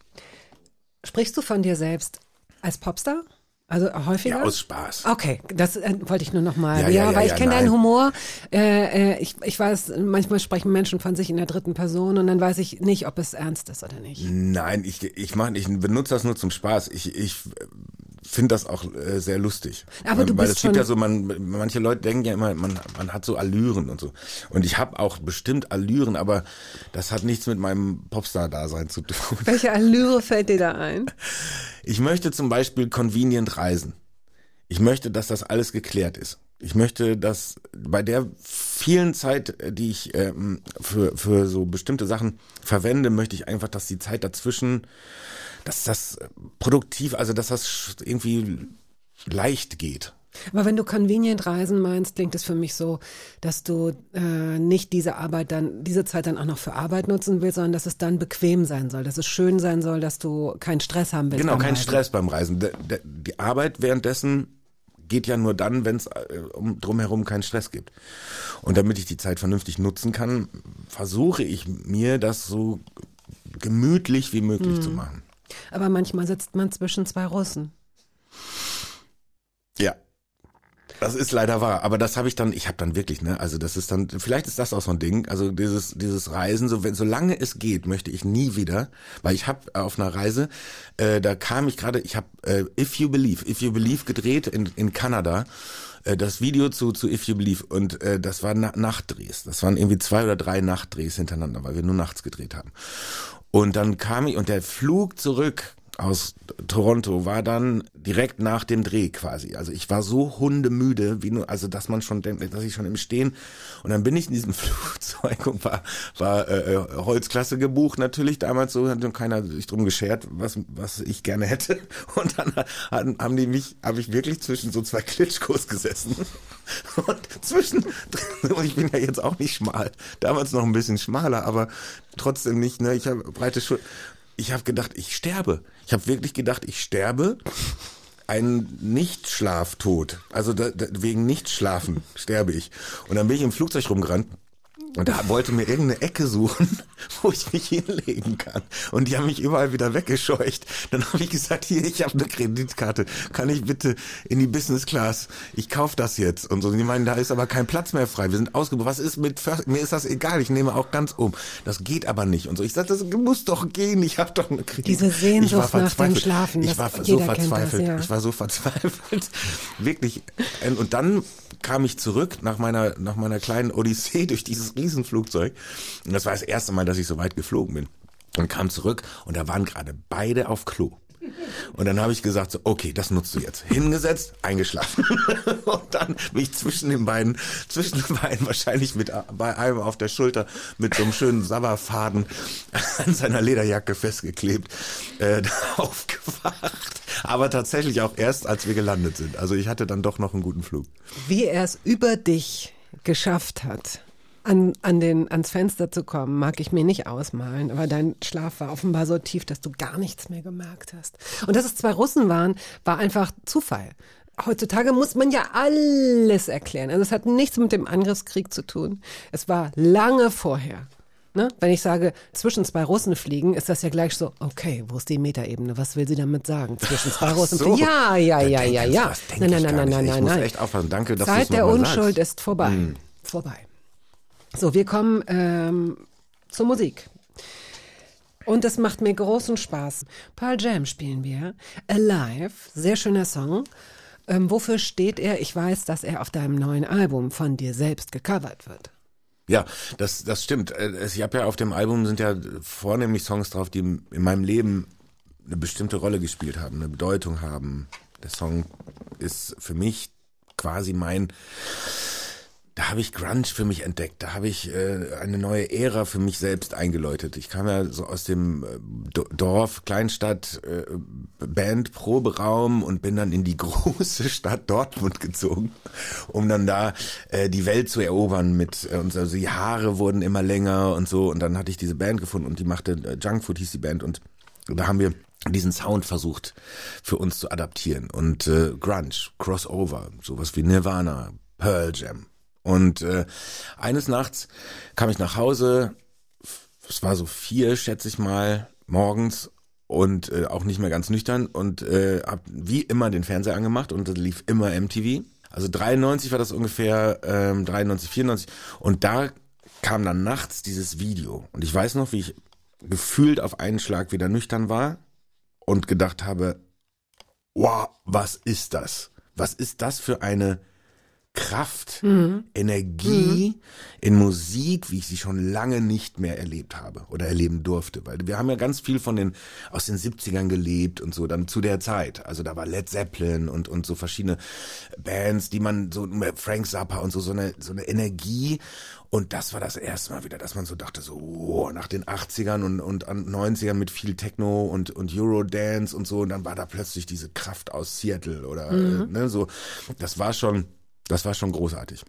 S2: Sprichst du von dir selbst als Popstar? Also häufiger?
S4: Ja, aus Spaß.
S2: Okay, das äh, wollte ich nur noch mal.
S4: Ja,
S2: Ja,
S4: ja, ja,
S2: weil ich kenne deinen Humor. Äh, äh, ich, ich weiß, manchmal sprechen Menschen von sich in der dritten Person und dann weiß ich nicht, ob es ernst ist oder nicht.
S4: Nein, ich, ich mach, ich benutze das nur zum Spaß. Ich, ich finde das auch äh, sehr lustig.
S2: Aber
S4: weil,
S2: du
S4: weil es gibt ja so, man, manche Leute denken ja immer, man, man hat so Allüren und so. Und ich habe auch bestimmt Allüren, aber das hat nichts mit meinem Popstar-Dasein zu tun.
S2: Welche Allüre fällt dir da ein?
S4: Ich möchte zum Beispiel convenient reisen. Ich möchte, dass das alles geklärt ist. Ich möchte, dass bei der vielen Zeit, äh, die ich ähm, für, für so bestimmte Sachen verwende, möchte ich einfach, dass die Zeit dazwischen, dass das äh, produktiv, also dass das irgendwie leicht geht.
S2: Aber wenn du convenient reisen meinst, klingt es für mich so, dass du äh, nicht diese Arbeit dann, diese Zeit dann auch noch für Arbeit nutzen willst, sondern dass es dann bequem sein soll, dass es schön sein soll, dass du keinen Stress haben willst.
S4: Genau,
S2: beim
S4: kein
S2: Reisen.
S4: Stress beim Reisen. De, de, die Arbeit währenddessen geht ja nur dann, wenn es äh, um, drumherum keinen Stress gibt. Und damit ich die Zeit vernünftig nutzen kann, versuche ich mir das so gemütlich wie möglich zu machen.
S2: Aber manchmal sitzt man zwischen zwei Russen.
S4: Ja. Das ist leider wahr, aber das habe ich dann, ich habe dann wirklich, ne, also das ist dann, vielleicht ist das auch so ein Ding, also dieses dieses Reisen, so wenn solange es geht, möchte ich nie wieder, weil ich habe auf einer Reise, äh, da kam ich gerade, ich habe äh, If You Believe, If You Believe gedreht in in Kanada, äh, das Video zu zu If You Believe. Und äh, das waren Na Nachtdrehs, das waren irgendwie zwei oder drei Nachtdrehs hintereinander, weil wir nur nachts gedreht haben. Und dann kam ich und der Flug zurück aus Toronto war dann direkt nach dem Dreh quasi. Also ich war so hundemüde, wie nur, also dass man schon denkt, dass ich schon im Stehen und dann bin ich in diesem Flugzeug und war, war äh, äh, Holzklasse gebucht natürlich damals so, hat keiner sich drum geschert, was was ich gerne hätte. Und dann haben, haben die mich, habe ich wirklich zwischen so zwei Klitschkos gesessen. Und zwischen und ich bin ja jetzt auch nicht schmal, damals noch ein bisschen schmaler, aber trotzdem nicht, ne, ich habe breite Schultern ich habe gedacht, ich sterbe. Ich habe wirklich gedacht, ich sterbe. Ein Nichtschlaftod. Also da, da, wegen Nichtschlafen sterbe ich. Und dann bin ich im Flugzeug rumgerannt und da wollte mir irgendeine Ecke suchen, wo ich mich hinlegen kann. Und die haben mich überall wieder weggescheucht. Dann habe ich gesagt, hier, ich habe eine Kreditkarte. Kann ich bitte in die Business Class? Ich kauf das jetzt. Und so. Und die meinen, da ist aber kein Platz mehr frei. Wir sind ausgebucht. Was ist mit First? Mir ist das egal. Ich nehme auch ganz um. Das geht aber nicht. Und so. Ich sagte, das muss doch gehen. Ich habe doch eine Kreditkarte.
S2: Diese Sehnsucht
S4: ich war
S2: nach dem
S4: verzweifelt.
S2: Schlafen,
S4: Ich war so
S2: kennt das,
S4: verzweifelt.
S2: ja.
S4: Ich war so verzweifelt. Wirklich. Und dann kam ich zurück nach meiner, nach meiner kleinen Odyssee durch dieses Riesenflugzeug. Und das war das erste Mal, dass ich so weit geflogen bin. Und kam zurück und da waren gerade beide auf Klo. Und dann habe ich gesagt, so, okay, das nutzt du jetzt. Hingesetzt, eingeschlafen. und dann bin ich zwischen den beiden, zwischen den beiden wahrscheinlich mit bei einem auf der Schulter mit so einem schönen Sabberfaden an seiner Lederjacke festgeklebt, äh, aufgewacht. Aber tatsächlich auch erst, als wir gelandet sind. Also ich hatte dann doch noch einen guten Flug.
S2: Wie er es über dich geschafft hat, an, an den, ans Fenster zu kommen, mag ich mir nicht ausmalen. Aber dein Schlaf war offenbar so tief, dass du gar nichts mehr gemerkt hast. Und dass es zwei Russen waren, war einfach Zufall. Heutzutage muss man ja alles erklären. Also es hat nichts mit dem Angriffskrieg zu tun. Es war lange vorher. Ne? Wenn ich sage, zwischen zwei Russen fliegen, ist das ja gleich so, okay, wo ist die Metaebene? Was will sie damit sagen? Zwischen zwei Russen
S4: so.
S2: fliegen. Ja, ja, ja, ja, ja. Nein, nein,
S4: gar
S2: nein,
S4: nicht.
S2: nein,
S4: Ich
S2: nein,
S4: muss
S2: nein.
S4: echt aufpassen. Danke, dass
S2: Zeit der Unschuld
S4: sagst. Hm.
S2: ist vorbei. Vorbei. So, wir kommen ähm, zur Musik. Und es macht mir großen Spaß. Pearl Jam spielen wir. Alive, sehr schöner Song. Ähm, wofür steht er? Ich weiß, dass er auf deinem neuen Album von dir selbst gecovert wird.
S4: Ja, das, das stimmt. Äh, Ich habe ja auf dem Album sind ja vornehmlich Songs drauf, die in meinem Leben eine bestimmte Rolle gespielt haben, eine Bedeutung haben. Der Song ist für mich quasi mein, da habe ich Grunge für mich entdeckt, da habe ich äh, eine neue Ära für mich selbst eingeläutet. Ich kam ja so aus dem äh, Do- Dorf, Kleinstadt, äh, Band, Proberaum und bin dann in die große Stadt Dortmund gezogen, um dann da äh, die Welt zu erobern mit äh, uns. Also die Haare wurden immer länger und so und dann hatte ich diese Band gefunden und die machte äh, Junkfood hieß die Band und da haben wir diesen Sound versucht für uns zu adaptieren und äh, Grunge, Crossover, sowas wie Nirvana, Pearl Jam. Und äh, eines Nachts kam ich nach Hause, es war so vier, schätze ich mal, morgens und äh, auch nicht mehr ganz nüchtern und äh, hab wie immer den Fernseher angemacht und es lief immer MTV. Also 93 war das ungefähr, ähm, 93, 94 und da kam dann nachts dieses Video und ich weiß noch, wie ich gefühlt auf einen Schlag wieder nüchtern war und gedacht habe, wow, was ist das? Was ist das für eine Kraft, Energie in Musik, wie ich sie schon lange nicht mehr erlebt habe oder erleben durfte. Weil wir haben ja ganz viel von den, aus den 70ern gelebt und so, dann zu der Zeit. Also da war Led Zeppelin und, und so verschiedene Bands, die man so, Frank Zappa und so, so eine, so eine Energie. Und das war das erste Mal wieder, dass man so dachte, so, oh, nach den 80ern und, und an 90ern mit viel Techno und, und Eurodance und so, und dann war da plötzlich diese Kraft aus Seattle oder, äh, ne, so. Das war schon, das war schon großartig.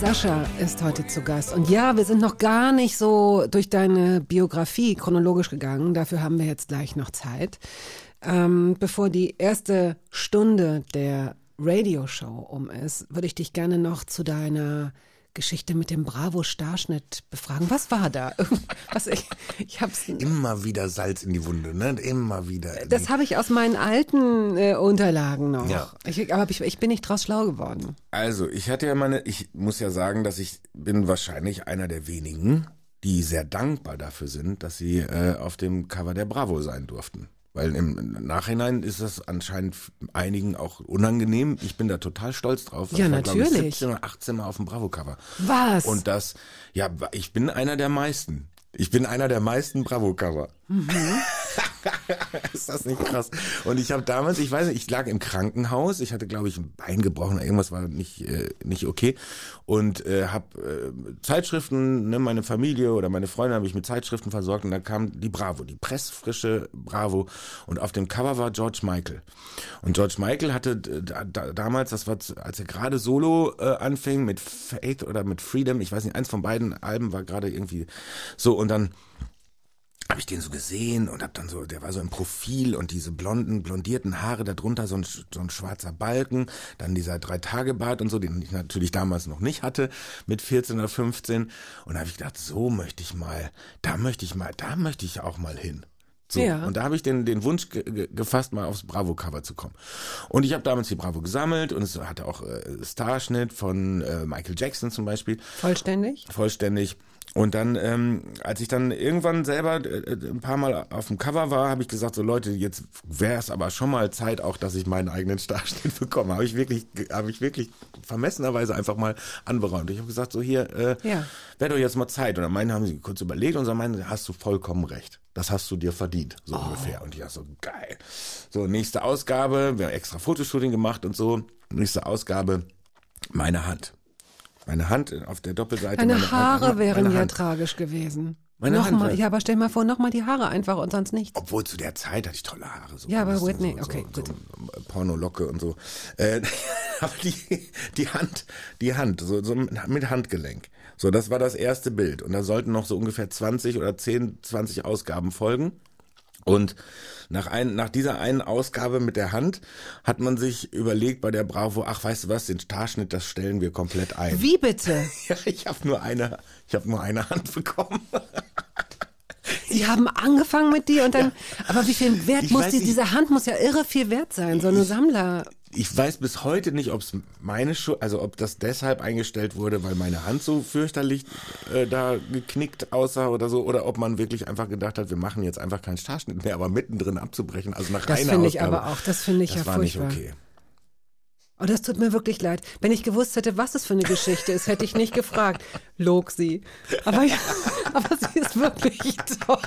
S2: Sascha ist heute zu Gast. Und ja, wir sind noch gar nicht so durch deine Biografie chronologisch gegangen. Dafür haben wir jetzt gleich noch Zeit. Ähm, bevor die erste Stunde der Radioshow um ist, würde ich dich gerne noch zu deiner Geschichte mit dem Bravo-Starschnitt befragen. Was war da? Was ich, ich hab's,
S4: Immer wieder Salz in die Wunde, ne? Immer wieder.
S2: das habe ich aus meinen alten äh, Unterlagen noch.
S4: Ja.
S2: Ich, aber ich, ich bin nicht draus schlau geworden.
S4: Also, ich hatte ja meine, ich muss ja sagen, dass ich bin wahrscheinlich einer der wenigen, die sehr dankbar dafür sind, dass sie äh, auf dem Cover der Bravo sein durften. Weil im Nachhinein ist das anscheinend einigen auch unangenehm. Ich bin da total stolz drauf.
S2: Ja,
S4: ich war, glaub ich,
S2: natürlich.
S4: 17 oder 18 Mal auf dem Bravo-Cover.
S2: Was?
S4: Und das, ja, ich bin einer der meisten. Ich bin einer der meisten Bravo-Cover. ist das nicht krass? Und ich habe damals, ich weiß nicht, ich lag im Krankenhaus, ich hatte glaube ich ein Bein gebrochen, irgendwas war nicht äh, nicht okay und äh, habe äh, Zeitschriften, ne, meine Familie oder meine Freunde habe ich mit Zeitschriften versorgt und da kam die Bravo, die pressfrische Bravo und auf dem Cover war George Michael. Und George Michael hatte da, da, damals, das war als er gerade Solo äh, anfing mit Faith oder mit Freedom, ich weiß nicht, eins von beiden Alben war gerade irgendwie so und dann habe ich den so gesehen und hab dann so, der war so im Profil und diese blonden, blondierten Haare, darunter so ein, so ein schwarzer Balken, dann dieser Drei-Tage-Bart und so, den ich natürlich damals noch nicht hatte, mit 14 oder 15. Und da habe ich gedacht, so möchte ich mal, da möchte ich mal, da möchte ich auch mal hin. So,
S2: Ja.
S4: und da habe ich den, den Wunsch ge gefasst, mal aufs Bravo-Cover zu kommen. Und ich habe damals die Bravo gesammelt und es hatte auch äh, Starschnitt von äh, Michael Jackson zum Beispiel
S2: Vollständig?
S4: vollständig. Und dann, ähm, als ich dann irgendwann selber äh, ein paar Mal auf dem Cover war, habe ich gesagt, so Leute, jetzt wäre es aber schon mal Zeit auch, dass ich meinen eigenen Starschnitt bekomme. Habe ich wirklich, habe ich wirklich vermessenerweise einfach mal anberaumt. Ich habe gesagt, so hier, äh,
S2: Ja.
S4: wäre doch jetzt mal Zeit. Und dann meinen, haben sie kurz überlegt und dann meinen, hast du vollkommen recht. Das hast du dir verdient, so ungefähr. Und ich dachte so, geil. So, nächste Ausgabe, wir haben extra Fotoshooting gemacht und so. Nächste Ausgabe, meine Hand. Meine Hand auf der Doppelseite.
S2: Deine
S4: meine,
S2: Haare
S4: meine,
S2: wären
S4: meine
S2: ja
S4: Hand.
S2: tragisch gewesen.
S4: Meine
S2: noch
S4: Hand
S2: ja, aber stell mal vor, nochmal die Haare einfach und sonst nichts.
S4: Obwohl zu der Zeit hatte ich tolle Haare. So,
S2: Ja, aber Whitney,
S4: so,
S2: okay,
S4: so,
S2: gut.
S4: so Pornolocke und so. Äh, aber die, die Hand, die Hand, so, so mit Handgelenk. So, das war das erste Bild. Und da sollten noch so ungefähr 20 oder 10, 20 Ausgaben folgen. Und nach, ein, nach dieser einen Ausgabe mit der Hand hat man sich überlegt bei der Bravo, ach weißt du was, den Starschnitt, das stellen wir komplett ein.
S2: Wie bitte?
S4: Ja, ich habe nur eine, ich habe nur eine Hand bekommen.
S2: Sie haben angefangen mit dir und dann, aber wie viel Wert
S4: Ich
S2: muss die,
S4: nicht.
S2: diese Hand muss ja irre viel wert sein, so eine Sammler.
S4: Ich weiß bis heute nicht, ob es meine Schuld, also ob das deshalb eingestellt wurde, weil meine Hand so fürchterlich äh, da geknickt aussah oder so, oder ob man wirklich einfach gedacht hat, wir machen jetzt einfach keinen Starschnitt mehr, aber mittendrin abzubrechen, also nach
S2: Das
S4: einer
S2: finde ich aber auch, das finde ich
S4: das
S2: ja
S4: war
S2: furchtbar.
S4: nicht okay.
S2: Oh, das tut mir wirklich leid. Wenn ich gewusst hätte, was es für eine Geschichte ist, hätte ich nicht gefragt. Log sie. Aber, ja, aber sie ist wirklich toll.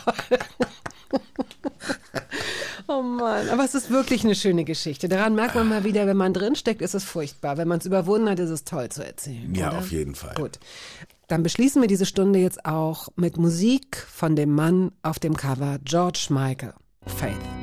S2: Oh Mann, aber es ist wirklich eine schöne Geschichte. Daran merkt man mal wieder, wenn man drinsteckt, ist es furchtbar. Wenn man es überwunden hat, ist es toll zu erzählen.
S4: Ja,
S2: oder?
S4: auf jeden Fall.
S2: Gut. Dann beschließen wir diese Stunde jetzt auch mit Musik von dem Mann auf dem Cover, George Michael. Faith.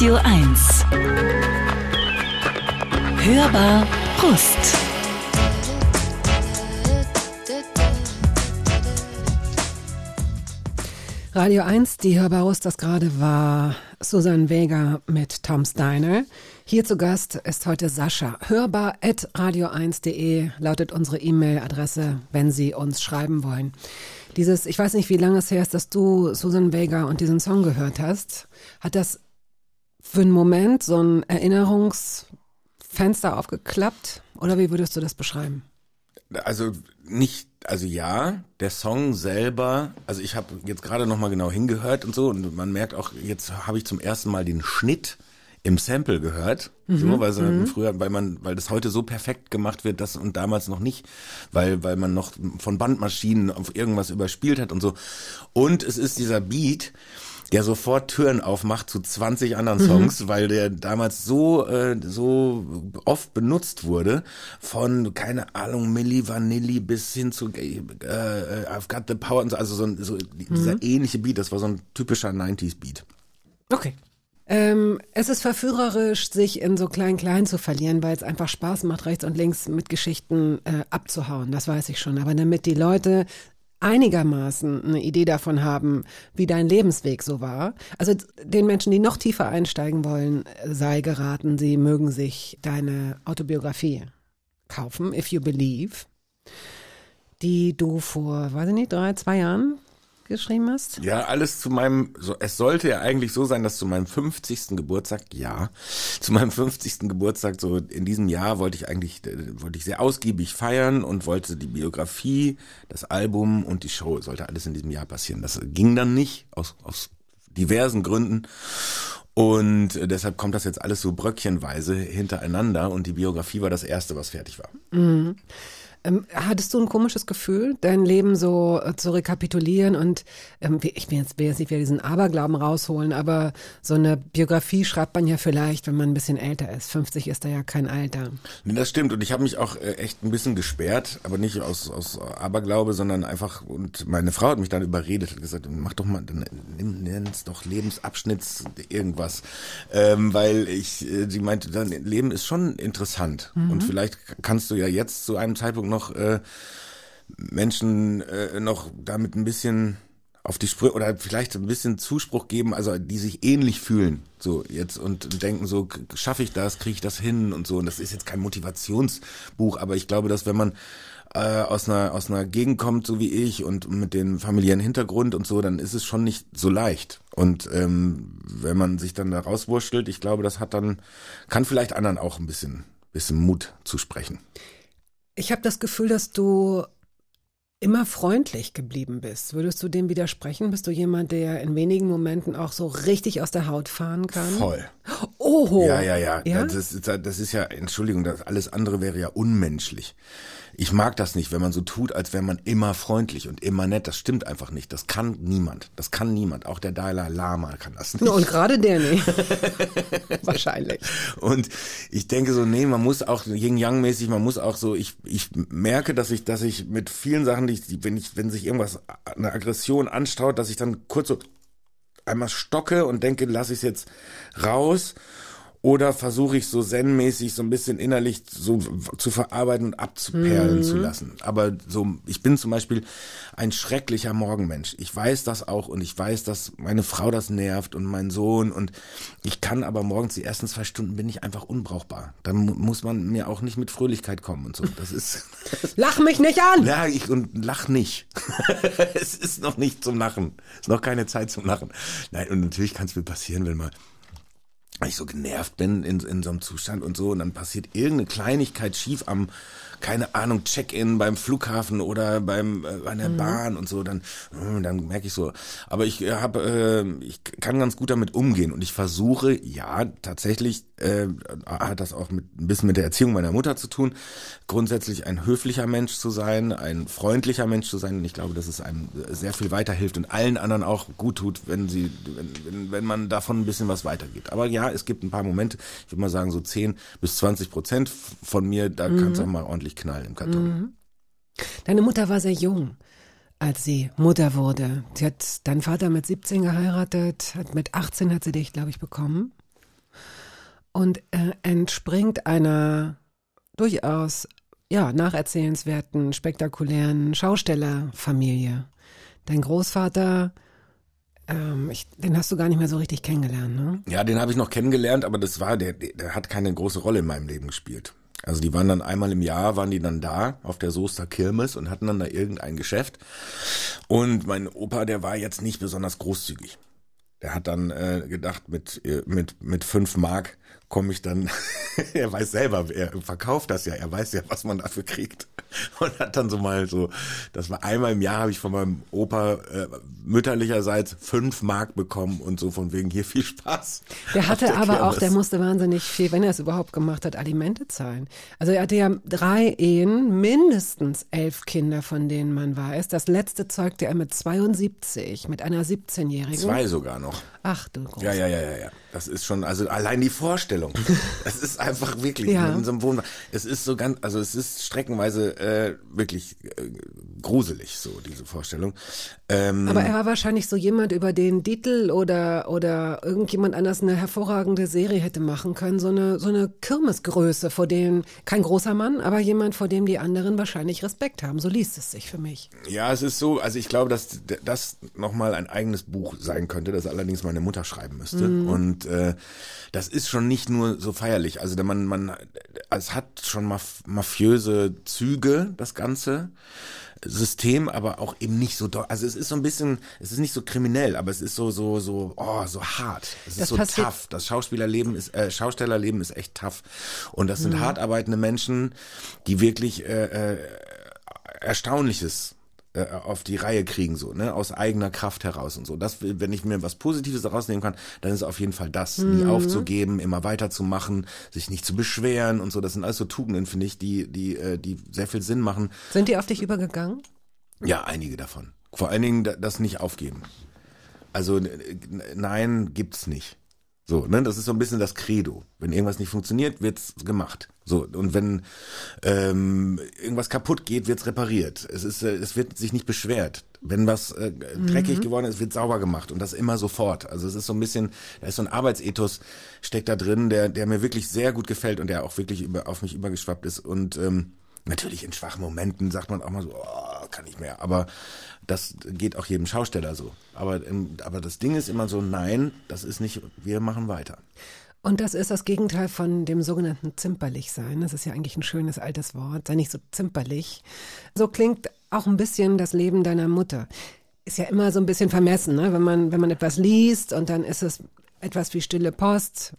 S1: Radio 1. Hörbar Brust.
S2: Radio 1, die Hörbarus, das gerade war Susan Vega mit Tom Steiner. Hier zu Gast ist heute Sascha. Hörbar at radio1.de lautet unsere E-Mail-Adresse, wenn Sie uns schreiben wollen. Dieses, ich weiß nicht, wie lange es her ist, dass du Susan Vega und diesen Song gehört hast. Hat das für einen Moment so ein Erinnerungsfenster aufgeklappt? Oder wie würdest du das beschreiben?
S4: Also nicht, also ja, der Song selber, also ich habe jetzt gerade noch mal genau hingehört und so und man merkt auch, jetzt habe ich zum ersten Mal den Schnitt im Sample gehört, so, weil sie früher, weil man, weil das heute so perfekt gemacht wird, das und damals noch nicht, weil weil man noch von Bandmaschinen auf irgendwas überspielt hat und so. Und es ist dieser Beat, der sofort Türen aufmacht zu 20 anderen Songs, weil der damals so äh, so oft benutzt wurde von keine Ahnung Milli Vanilli bis hin zu äh, äh, I've Got the Power und so, also so, ein- so dieser ähnliche Beat, das war so ein typischer 90s Beat.
S2: Okay. Ähm, es ist verführerisch, sich in so klein-klein zu verlieren, weil es einfach Spaß macht, rechts und links mit Geschichten äh, abzuhauen. Das weiß ich schon. Aber damit die Leute einigermaßen eine Idee davon haben, wie dein Lebensweg so war. Also den Menschen, die noch tiefer einsteigen wollen, sei geraten, sie mögen sich deine Autobiografie kaufen, If You Believe, die du vor, weiß ich nicht, drei, zwei Jahren geschrieben hast.
S4: Ja, alles zu meinem, so, es sollte ja eigentlich so sein, dass zu meinem 50. Geburtstag, ja, zu meinem 50. Geburtstag, so in diesem Jahr wollte ich eigentlich, äh, wollte ich sehr ausgiebig feiern und wollte die Biografie, das Album und die Show, sollte alles in diesem Jahr passieren. Das ging dann nicht, aus, aus diversen Gründen. Und äh, deshalb kommt das jetzt alles so bröckchenweise hintereinander und die Biografie war das erste, was fertig war.
S2: Ähm, hattest du ein komisches Gefühl, dein Leben so äh, zu rekapitulieren und ähm, ich will jetzt, will jetzt nicht wieder diesen Aberglauben rausholen, aber so eine Biografie schreibt man ja vielleicht, wenn man ein bisschen älter ist. 50 ist da ja kein Alter.
S4: Nee, das stimmt. Und ich habe mich auch äh, echt ein bisschen gesperrt, aber nicht aus, aus Aberglaube, sondern einfach, und meine Frau hat mich dann überredet, hat gesagt, mach doch mal, dann nimm, nenn's doch Lebensabschnitts irgendwas. Ähm, weil ich, äh, sie meinte, dein Leben ist schon interessant. Und vielleicht kannst du ja jetzt zu einem Zeitpunkt noch äh, Menschen äh, noch damit ein bisschen auf die Sprünge oder vielleicht ein bisschen Zuspruch geben, also die sich ähnlich fühlen, so jetzt und denken so, schaffe ich das, kriege ich das hin und so. Und das ist jetzt kein Motivationsbuch, aber ich glaube, dass wenn man äh, aus einer aus einer Gegend kommt, so wie ich und mit dem familiären Hintergrund und so, dann ist es schon nicht so leicht. Und ähm, wenn man sich dann da rauswurschtelt, ich glaube, das hat dann kann vielleicht anderen auch ein bisschen bisschen Mut zusprechen.
S2: Ich habe das Gefühl, dass du immer freundlich geblieben bist. Würdest du dem widersprechen? Bist du jemand, der in wenigen Momenten auch so richtig aus der Haut fahren kann?
S4: Voll.
S2: Oho.
S4: Ja, ja, ja.
S2: Ja?
S4: Das, ist, das ist ja, Entschuldigung, das alles andere wäre ja unmenschlich. Ich mag das nicht, wenn man so tut, als wäre man immer freundlich und immer nett. Das stimmt einfach nicht. Das kann niemand. Das kann niemand. Auch der Dalai Lama kann das nicht.
S2: Und gerade der nicht. Wahrscheinlich.
S4: Und ich denke so, nee, man muss auch Yin-Yang-mäßig, man muss auch so, ich, ich merke, dass ich, dass ich mit vielen Sachen, die, ich- wenn ich, wenn sich irgendwas, eine Aggression anstaut, dass ich dann kurz so einmal stocke und denke, lass ich es jetzt raus oder versuche ich so zen-mäßig so ein bisschen innerlich so zu verarbeiten und abzuperlen zu lassen. Aber so, ich bin zum Beispiel ein schrecklicher Morgenmensch. Ich weiß das auch und ich weiß, dass meine Frau das nervt und mein Sohn und ich kann aber morgens die ersten zwei Stunden bin ich einfach unbrauchbar. Dann mu muss man mir auch nicht mit Fröhlichkeit kommen und so. Das ist,
S2: Lach mich nicht an!
S4: ja, ich und lach nicht. es ist noch nicht zum Lachen. Es ist noch keine Zeit zum Lachen. Nein, und natürlich kann es mir passieren, wenn mal weil ich so genervt bin in, in so einem Zustand und so. Und dann passiert irgendeine Kleinigkeit schief am keine Ahnung Check-in beim Flughafen oder beim äh, bei der Bahn und so. Dann äh, dann merke ich so. Aber ich äh, habe äh, ich kann ganz gut damit umgehen. Und ich versuche ja tatsächlich äh, hat das auch mit ein bisschen mit der Erziehung meiner Mutter zu tun grundsätzlich ein höflicher Mensch zu sein ein freundlicher Mensch zu sein und ich glaube dass es einem sehr viel weiterhilft und allen anderen auch gut tut wenn sie wenn, wenn, wenn man davon ein bisschen was weitergeht aber ja es gibt ein paar Momente ich würde mal sagen so 10 bis 20 Prozent von mir da kann es auch mal ordentlich knallen im Karton
S2: Deine Mutter war sehr jung. als sie Mutter wurde. Sie hat deinen Vater mit 17 geheiratet, hat mit 18 hat sie dich, glaube ich, bekommen. Und äh, entspringt einer durchaus ja, nacherzählenswerten, spektakulären Schaustellerfamilie. Dein Großvater, ähm, ich, den hast du gar nicht mehr so richtig kennengelernt, ne?
S4: Ja, den habe ich noch kennengelernt, aber das war, der, der hat keine große Rolle in meinem Leben gespielt. Also die waren dann einmal im Jahr, waren die dann da auf der Soester Kirmes und hatten dann da irgendein Geschäft. Und mein Opa, der war jetzt nicht besonders großzügig. Der hat dann äh, gedacht, mit, äh, mit, mit fünf Mark komme ich dann, er weiß selber, er verkauft das ja, er weiß ja, was man dafür kriegt. Und hat dann so mal so, das war einmal im Jahr, habe ich von meinem Opa äh, mütterlicherseits fünf Mark bekommen und so von wegen hier viel Spaß.
S2: Der hatte
S4: der
S2: aber auch,
S4: Kirmes.
S2: der musste wahnsinnig viel, wenn er es überhaupt gemacht hat, Alimente zahlen. Also er hatte ja drei Ehen, mindestens elf Kinder, von denen man weiß. Das letzte zeugte er mit 72, mit einer 17-Jährigen.
S4: Zwei sogar noch.
S2: Ach du Groß.
S4: Ja, ja, ja, ja, ja. Das ist schon, also allein die Vorstellung. Das ist einfach wirklich
S2: Ja.
S4: in so einem Wohnwagen. Es ist so ganz, also es ist streckenweise äh, wirklich äh, gruselig, so diese Vorstellung. Ähm,
S2: Aber er war wahrscheinlich so jemand, über den Dietl oder, oder irgendjemand anders eine hervorragende Serie hätte machen können. So eine, so eine Kirmesgröße, vor dem, kein großer Mann, aber jemand, vor dem die anderen wahrscheinlich Respekt haben. So liest es sich für mich.
S4: Ja, es ist so, also ich glaube, dass das nochmal ein eigenes Buch sein könnte, das allerdings meine Mutter schreiben müsste. Und äh, das ist schon nicht nur so feierlich. Also man, man, es hat schon maf mafiöse Züge, das Ganze. System, aber auch eben nicht so. Also es ist so ein bisschen, es ist nicht so kriminell, aber es ist so, so, so, oh, so hart. Es ist
S2: Das
S4: so
S2: passiert-
S4: tough. Das Schauspielerleben ist, äh, Schaustellerleben ist echt tough. Und das sind hart arbeitende Menschen, die wirklich äh, äh, Erstaunliches äh, auf die Reihe kriegen, so, ne, aus eigener Kraft heraus und so. Das, wenn ich mir was Positives daraus nehmen kann, dann ist es auf jeden Fall das, nie aufzugeben, immer weiterzumachen, sich nicht zu beschweren und so. Das sind alles so Tugenden, finde ich, die, die, äh, die sehr viel Sinn machen.
S2: Sind die auf dich übergegangen?
S4: Ja, einige davon. Vor allen Dingen da- das nicht aufgeben. Also nein, gibt's nicht. So, ne, das ist so ein bisschen das Credo. Wenn irgendwas nicht funktioniert, wird's gemacht. So und wenn ähm, irgendwas kaputt geht, wird's repariert. Es ist, äh, es wird sich nicht beschwert. Wenn was äh, dreckig geworden ist, wird sauber gemacht und das immer sofort. Also es ist so ein bisschen, da ist so ein Arbeitsethos steckt da drin, der der mir wirklich sehr gut gefällt und der auch wirklich über, auf mich übergeschwappt ist und ähm, Natürlich in schwachen Momenten sagt man auch mal so, oh, kann ich mehr. Aber das geht auch jedem Schausteller so. Aber, ähm, aber das Ding ist immer so, nein, das ist nicht, wir machen weiter.
S2: Und das ist das Gegenteil von dem sogenannten zimperlich sein. Das ist ja eigentlich ein schönes altes Wort. Sei nicht so zimperlich. So klingt auch ein bisschen das Leben deiner Mutter. Ist ja immer so ein bisschen vermessen, ne? wenn man wenn man etwas liest und dann ist es etwas wie stille Post.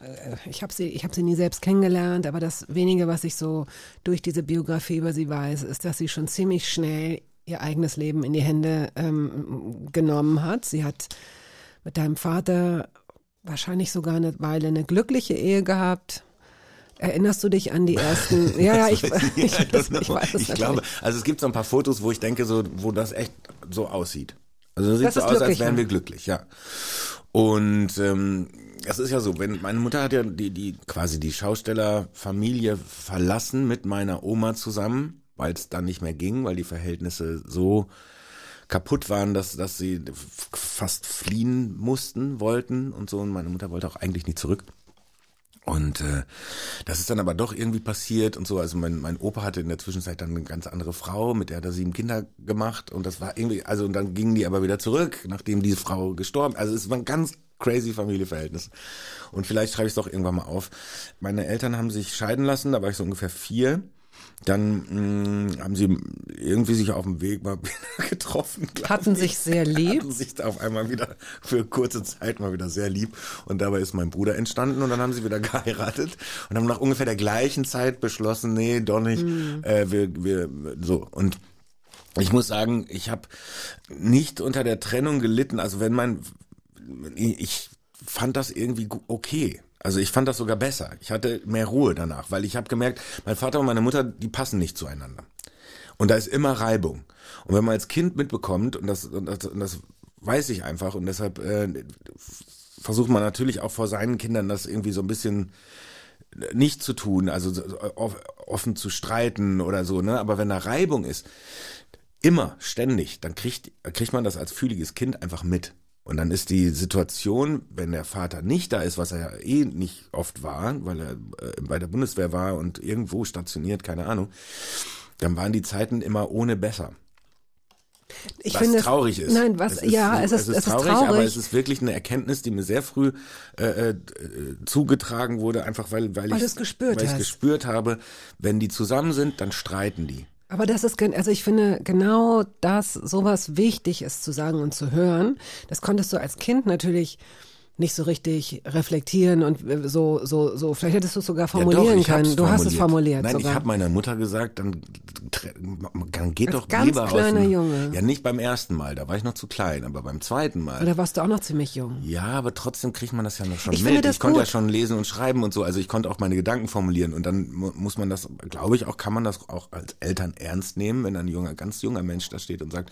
S2: Äh, Ich habe sie habe sie nie selbst kennengelernt, aber das wenige, was ich so durch diese Biografie über sie weiß, ist, dass sie schon ziemlich schnell ihr eigenes Leben in die Hände ähm, genommen hat. Sie hat mit deinem Vater wahrscheinlich sogar eine Weile eine glückliche Ehe gehabt. Erinnerst du dich an die ersten? Ja, ja, ich, ich,
S4: I don't know.
S2: ich weiß es
S4: ich glaube, also es gibt so ein paar Fotos, wo ich denke, so, wo das echt so aussieht. Also das sieht
S2: Das
S4: so aus, als wären wir glücklich, ja. Und ähm, es ist ja so, wenn meine Mutter hat ja die, die quasi die Schaustellerfamilie verlassen mit meiner Oma zusammen, weil es dann nicht mehr ging, weil die Verhältnisse so kaputt waren, dass, dass sie fast fliehen mussten, wollten und so. Und meine Mutter wollte auch eigentlich nie zurück. Und äh, das ist dann aber doch irgendwie passiert und so. Also mein, mein Opa hatte in der Zwischenzeit dann eine ganz andere Frau, mit der hat er sieben Kinder gemacht und das war irgendwie, also und dann gingen die aber wieder zurück, nachdem diese Frau gestorben. Also es war ein ganz crazy Familienverhältnis. Und vielleicht schreibe ich es doch irgendwann mal auf. Meine Eltern haben sich scheiden lassen, da war ich so ungefähr vier. Dann mh, haben sie irgendwie sich auf dem Weg mal wieder getroffen.
S2: Hatten
S4: ich.
S2: sich sehr lieb.
S4: Hatten sich da auf einmal wieder für kurze Zeit mal wieder sehr lieb. Und dabei ist mein Bruder entstanden und dann haben sie wieder geheiratet und haben nach ungefähr der gleichen Zeit beschlossen, nee, doch nicht. Äh, wir, wir, so. Und ich muss sagen, ich habe nicht unter der Trennung gelitten. Also wenn mein, ich fand das irgendwie okay. Also ich fand das sogar besser. Ich hatte mehr Ruhe danach, weil ich habe gemerkt, mein Vater und meine Mutter, die passen nicht zueinander. Und da ist immer Reibung. Und wenn man als Kind mitbekommt, und das, und das, und das weiß ich einfach, und deshalb äh, versucht man natürlich auch vor seinen Kindern das irgendwie so ein bisschen nicht zu tun, also so- off- offen zu streiten oder so, ne? Aber wenn da Reibung ist, immer, ständig, dann kriegt, kriegt man das als fühliges Kind einfach mit. Und dann ist die Situation, wenn der Vater nicht da ist, was er ja eh nicht oft war, weil er äh, bei der Bundeswehr war und irgendwo stationiert, keine Ahnung, dann waren die Zeiten immer ohne besser.
S2: Ich
S4: was
S2: finde es-
S4: traurig ist.
S2: Nein, was, ja, es ist, es ist traurig.
S4: aber es ist wirklich eine Erkenntnis, die mir sehr früh äh, äh, zugetragen wurde, einfach weil, weil,
S2: Weil
S4: ich
S2: es gespürt
S4: weil gespürt habe, wenn die zusammen sind, dann streiten die.
S2: Aber das ist, also ich finde genau das, sowas wichtig ist zu sagen und zu hören. Das konntest du als Kind natürlich nicht so richtig reflektieren und äh, so, so, so, vielleicht hättest du es sogar formulieren
S4: ja doch,
S2: können. Du hast es formuliert
S4: Nein,
S2: sogar.
S4: ich habe meiner Mutter gesagt, dann, dann geht
S2: Als
S4: doch
S2: ganz
S4: lieber
S2: kleiner
S4: aus dem,
S2: Junge.
S4: Ja, nicht beim ersten Mal, da war ich noch zu klein, aber beim zweiten Mal.
S2: Oder warst du auch noch ziemlich jung?
S4: Ja, aber trotzdem kriegt man das ja noch schon
S2: Ich
S4: mit.
S2: finde das
S4: ich konnte ja
S2: gut.
S4: schon lesen und schreiben und so. Also ich konnte auch meine Gedanken formulieren und dann mu- muss man das, glaube ich, auch kann man das auch als Eltern ernst nehmen, wenn ein junger, ganz junger Mensch da steht und sagt,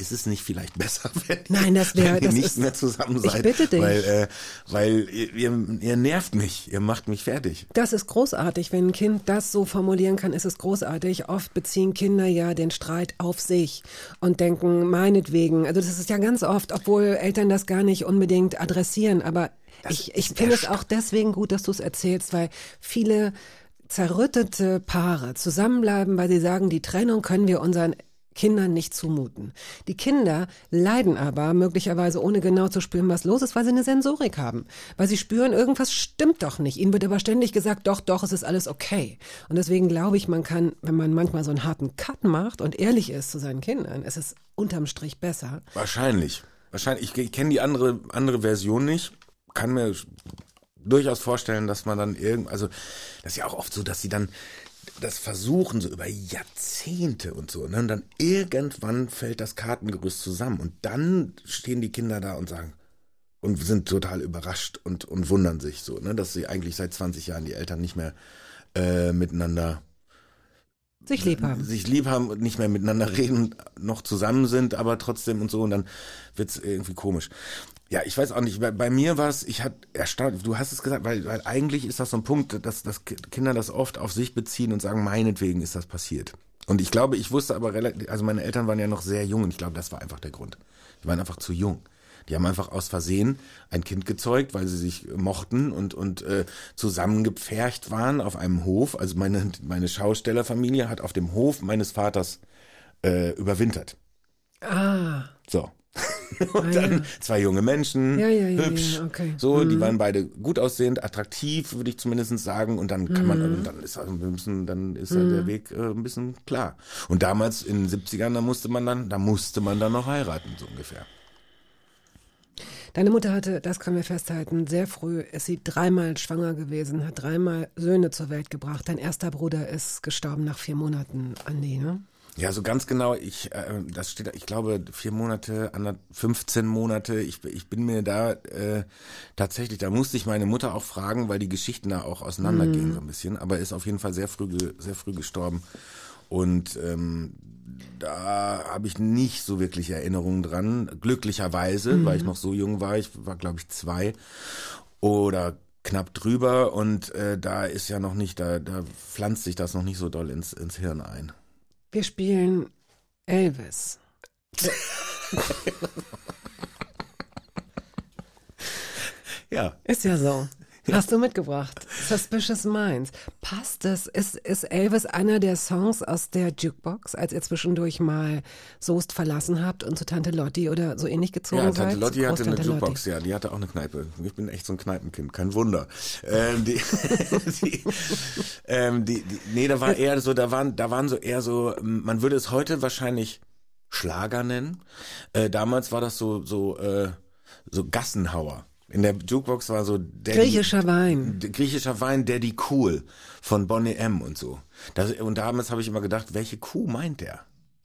S4: ist es nicht vielleicht besser, wenn
S2: Nein, das wär-
S4: wenn ihr
S2: das
S4: nicht
S2: ist-
S4: mehr zusammen
S2: Ich
S4: seid?
S2: bitte dich.
S4: Weil, äh, weil ihr, ihr, nervt mich, ihr macht mich fertig.
S2: Das ist großartig. Wenn ein Kind das so formulieren kann, ist es großartig. Oft beziehen Kinder ja den Streit auf sich und denken, meinetwegen. Also das ist ja ganz oft, obwohl Eltern das gar nicht unbedingt adressieren. Aber ich, ich
S4: ist
S2: finde es auch deswegen gut, dass du es erzählst, weil viele zerrüttete Paare zusammenbleiben, weil sie sagen, die Trennung können wir unseren Kindern nicht zumuten. Die Kinder leiden aber möglicherweise ohne genau zu spüren, was los ist, weil sie eine Sensorik haben. Weil sie spüren, irgendwas stimmt doch nicht. Ihnen wird aber ständig gesagt, doch, doch, es ist alles okay. Und deswegen glaube ich, man kann, wenn man manchmal so einen harten Cut macht und ehrlich ist zu seinen Kindern, ist es unterm Strich besser.
S4: Wahrscheinlich. Wahrscheinlich. Ich, ich kenne die andere, andere Version nicht. Kann mir durchaus vorstellen, dass man dann irgend, also das ist ja auch oft so, dass sie dann das versuchen so über Jahrzehnte und so, ne? Und dann irgendwann fällt das Kartengerüst zusammen und dann stehen die Kinder da und sagen und sind total überrascht und und wundern sich so, ne, dass sie eigentlich seit 20 Jahren die Eltern nicht mehr äh, miteinander
S2: Sich lieb haben.
S4: sich lieb haben und nicht mehr miteinander reden, noch zusammen sind, aber trotzdem und so und dann wird's irgendwie komisch. Ja, ich weiß auch nicht, bei, bei mir war es, ich hatte erstaunt, du hast es gesagt, weil, weil eigentlich ist das so ein Punkt, dass, dass Kinder das oft auf sich beziehen und sagen, meinetwegen ist das passiert. Und ich glaube, ich wusste aber relativ, also meine Eltern waren ja noch sehr jung und ich glaube, das war einfach der Grund. Die waren einfach zu jung. Die haben einfach aus Versehen ein Kind gezeugt, weil sie sich mochten und, und äh, zusammengepfercht waren auf einem Hof. Also meine, meine Schaustellerfamilie hat auf dem Hof meines Vaters äh, überwintert.
S2: Ah,
S4: So. Und dann zwei junge Menschen,
S2: Ja, ja, ja,
S4: hübsch,
S2: ja, okay.
S4: so, die waren beide gut aussehend, attraktiv, würde ich zumindest sagen. Und dann kann man, und dann ist also ein bisschen, dann ist ja der Weg äh, ein bisschen klar. Und damals in den 70ern, da musste man dann, da musste man dann noch heiraten, so ungefähr.
S2: Deine Mutter hatte, das können wir festhalten, sehr früh ist sie dreimal schwanger gewesen, hat dreimal Söhne zur Welt gebracht. Dein erster Bruder ist gestorben nach vier Monaten, Andi, ne?
S4: Ja, so ganz genau, ich, äh, das steht, ich glaube, vier Monate, ander- 15 Monate, ich, ich bin mir da äh, tatsächlich, da musste ich meine Mutter auch fragen, weil die Geschichten da auch auseinandergehen so ein bisschen, aber ist auf jeden Fall sehr früh, sehr früh gestorben. Und ähm, da habe ich nicht so wirklich Erinnerungen dran, glücklicherweise, weil ich noch so jung war, ich war glaube ich zwei oder knapp drüber und äh, da ist ja noch nicht, da, da pflanzt sich das noch nicht so doll ins, ins Hirn ein.
S2: Wir spielen Elvis.
S4: Ja.
S2: Ist ja so. Hast du mitgebracht. Suspicious Minds. Passt es? Ist, ist Elvis einer der Songs aus der Jukebox, als ihr zwischendurch mal Soest verlassen habt und zu Tante Lotti oder so ähnlich gezogen
S4: Ja,
S2: seid?
S4: Tante Lotti hatte eine Jukebox, ja, die hatte auch eine Kneipe. Ich bin echt so ein Kneipenkind, kein Wunder. Ähm, die, die, ähm, die, die, nee, da war eher so, da waren, da waren so eher so, ähm, man würde es heute wahrscheinlich Schlager nennen. Äh, damals war das so, so, äh, so Gassenhauer. In der Jukebox war so Daddy,
S2: Griechischer Wein.
S4: Griechischer Wein, Daddy Cool von Bonnie M und so. Das, und damals habe ich immer gedacht, welche Kuh meint der?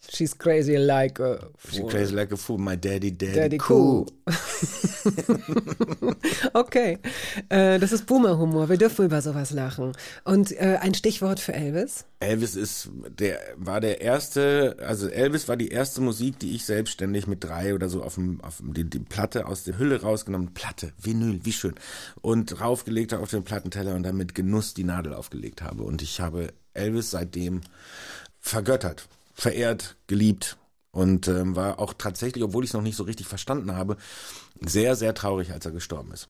S2: She's crazy like a
S4: She crazy like a fool, my daddy, daddy,
S2: Daddy
S4: cool.
S2: cool. okay, äh, das ist Boomer-Humor. Wir dürfen über sowas lachen. Und äh, ein Stichwort für Elvis?
S4: Elvis ist der war der erste, also Elvis war die erste Musik, die ich selbstständig mit drei oder so auf dem auf dem, die, die Platte aus der Hülle rausgenommen, Platte, Vinyl, wie schön und raufgelegt habe auf den Plattenteller und dann mit Genuss die Nadel aufgelegt habe und ich habe Elvis seitdem vergöttert, verehrt, geliebt Und ähm, war auch tatsächlich, obwohl ich es noch nicht so richtig verstanden habe, sehr, sehr traurig, als er gestorben ist.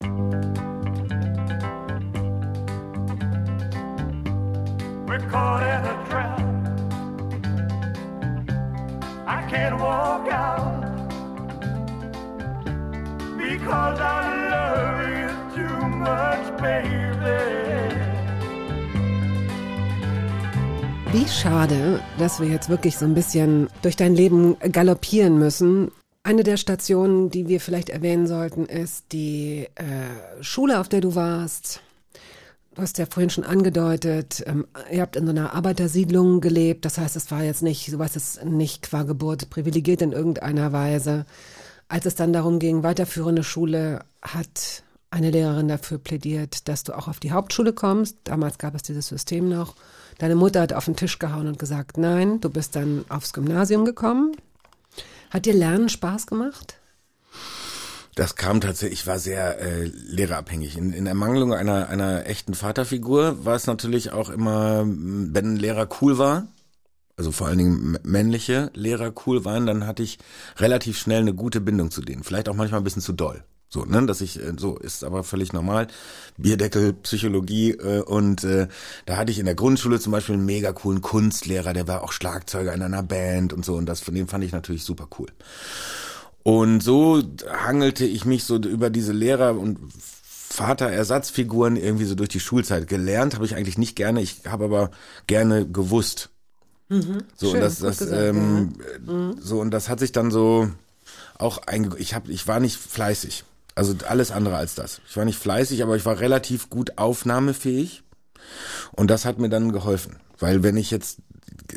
S7: We're can't walk out because I love you too much, baby.
S2: Wie schade, dass wir jetzt wirklich so ein bisschen durch dein Leben galoppieren müssen. Eine der Stationen, die wir vielleicht erwähnen sollten, ist die äh, Schule, auf der du warst. Du hast ja vorhin schon angedeutet, ähm, ihr habt in so einer Arbeitersiedlung gelebt. Das heißt, es war jetzt nicht, du warst jetzt nicht qua Geburt privilegiert in irgendeiner Weise. Als es dann darum ging, weiterführende Schule, hat eine Lehrerin dafür plädiert, dass du auch auf die Hauptschule kommst. Damals gab es dieses System noch. Deine Mutter hat auf den Tisch gehauen und gesagt, nein, du bist dann aufs Gymnasium gekommen. Hat dir Lernen Spaß gemacht?
S4: Das kam tatsächlich, ich war sehr äh, lehrerabhängig. In, in Ermangelung einer, einer echten Vaterfigur war es natürlich auch immer, wenn ein Lehrer cool war, also vor allen Dingen männliche Lehrer cool waren, dann hatte ich relativ schnell eine gute Bindung zu denen. Vielleicht auch manchmal ein bisschen zu doll. So, ne, dass ich, äh, so ist aber völlig normal. Bierdeckel, Psychologie äh, und äh, da hatte ich in der Grundschule zum Beispiel einen mega coolen Kunstlehrer, der war auch Schlagzeuger in einer Band und so und das von dem fand ich natürlich super cool. Und so hangelte ich mich so über diese Lehrer- und Vaterersatzfiguren irgendwie so durch die Schulzeit. Gelernt habe ich eigentlich nicht gerne, ich habe aber gerne gewusst. So,
S2: Mhm. Schön,
S4: und das, das,
S2: gesagt,
S4: ähm, äh, so, und das hat sich dann so auch einge ich habe ich war nicht fleißig. Also alles andere als das. Ich war nicht fleißig, aber ich war relativ gut aufnahmefähig. Und das hat mir dann geholfen. Weil wenn ich jetzt,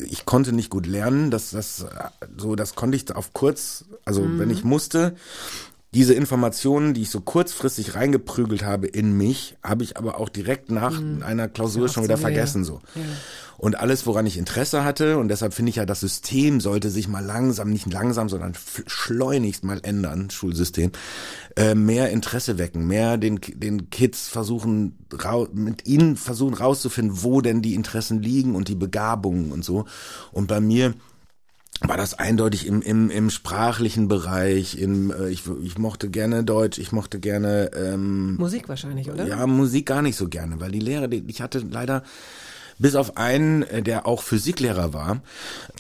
S4: ich konnte nicht gut lernen, das, das, so, das konnte ich auf kurz, also wenn ich musste, diese Informationen, die ich so kurzfristig reingeprügelt habe in mich, habe ich aber auch direkt nach einer Klausur
S2: Ja,
S4: schon wieder
S2: so, ja, ja.
S4: vergessen, so. Und alles, woran ich Interesse hatte, und deshalb finde ich ja, das System sollte sich mal langsam, nicht langsam, sondern schleunigst mal ändern, Schulsystem, äh, mehr Interesse wecken, mehr den, den Kids versuchen, mit ihnen versuchen rauszufinden, wo denn die Interessen liegen und die Begabungen und so. Und bei mir war das eindeutig im, im, im sprachlichen Bereich, im, äh, ich, ich mochte gerne Deutsch, ich mochte gerne ähm,
S2: Musik wahrscheinlich, oder?
S4: ja, Musik gar nicht so gerne, weil die Lehrer, die, ich hatte leider bis auf einen, äh, der auch Physiklehrer war,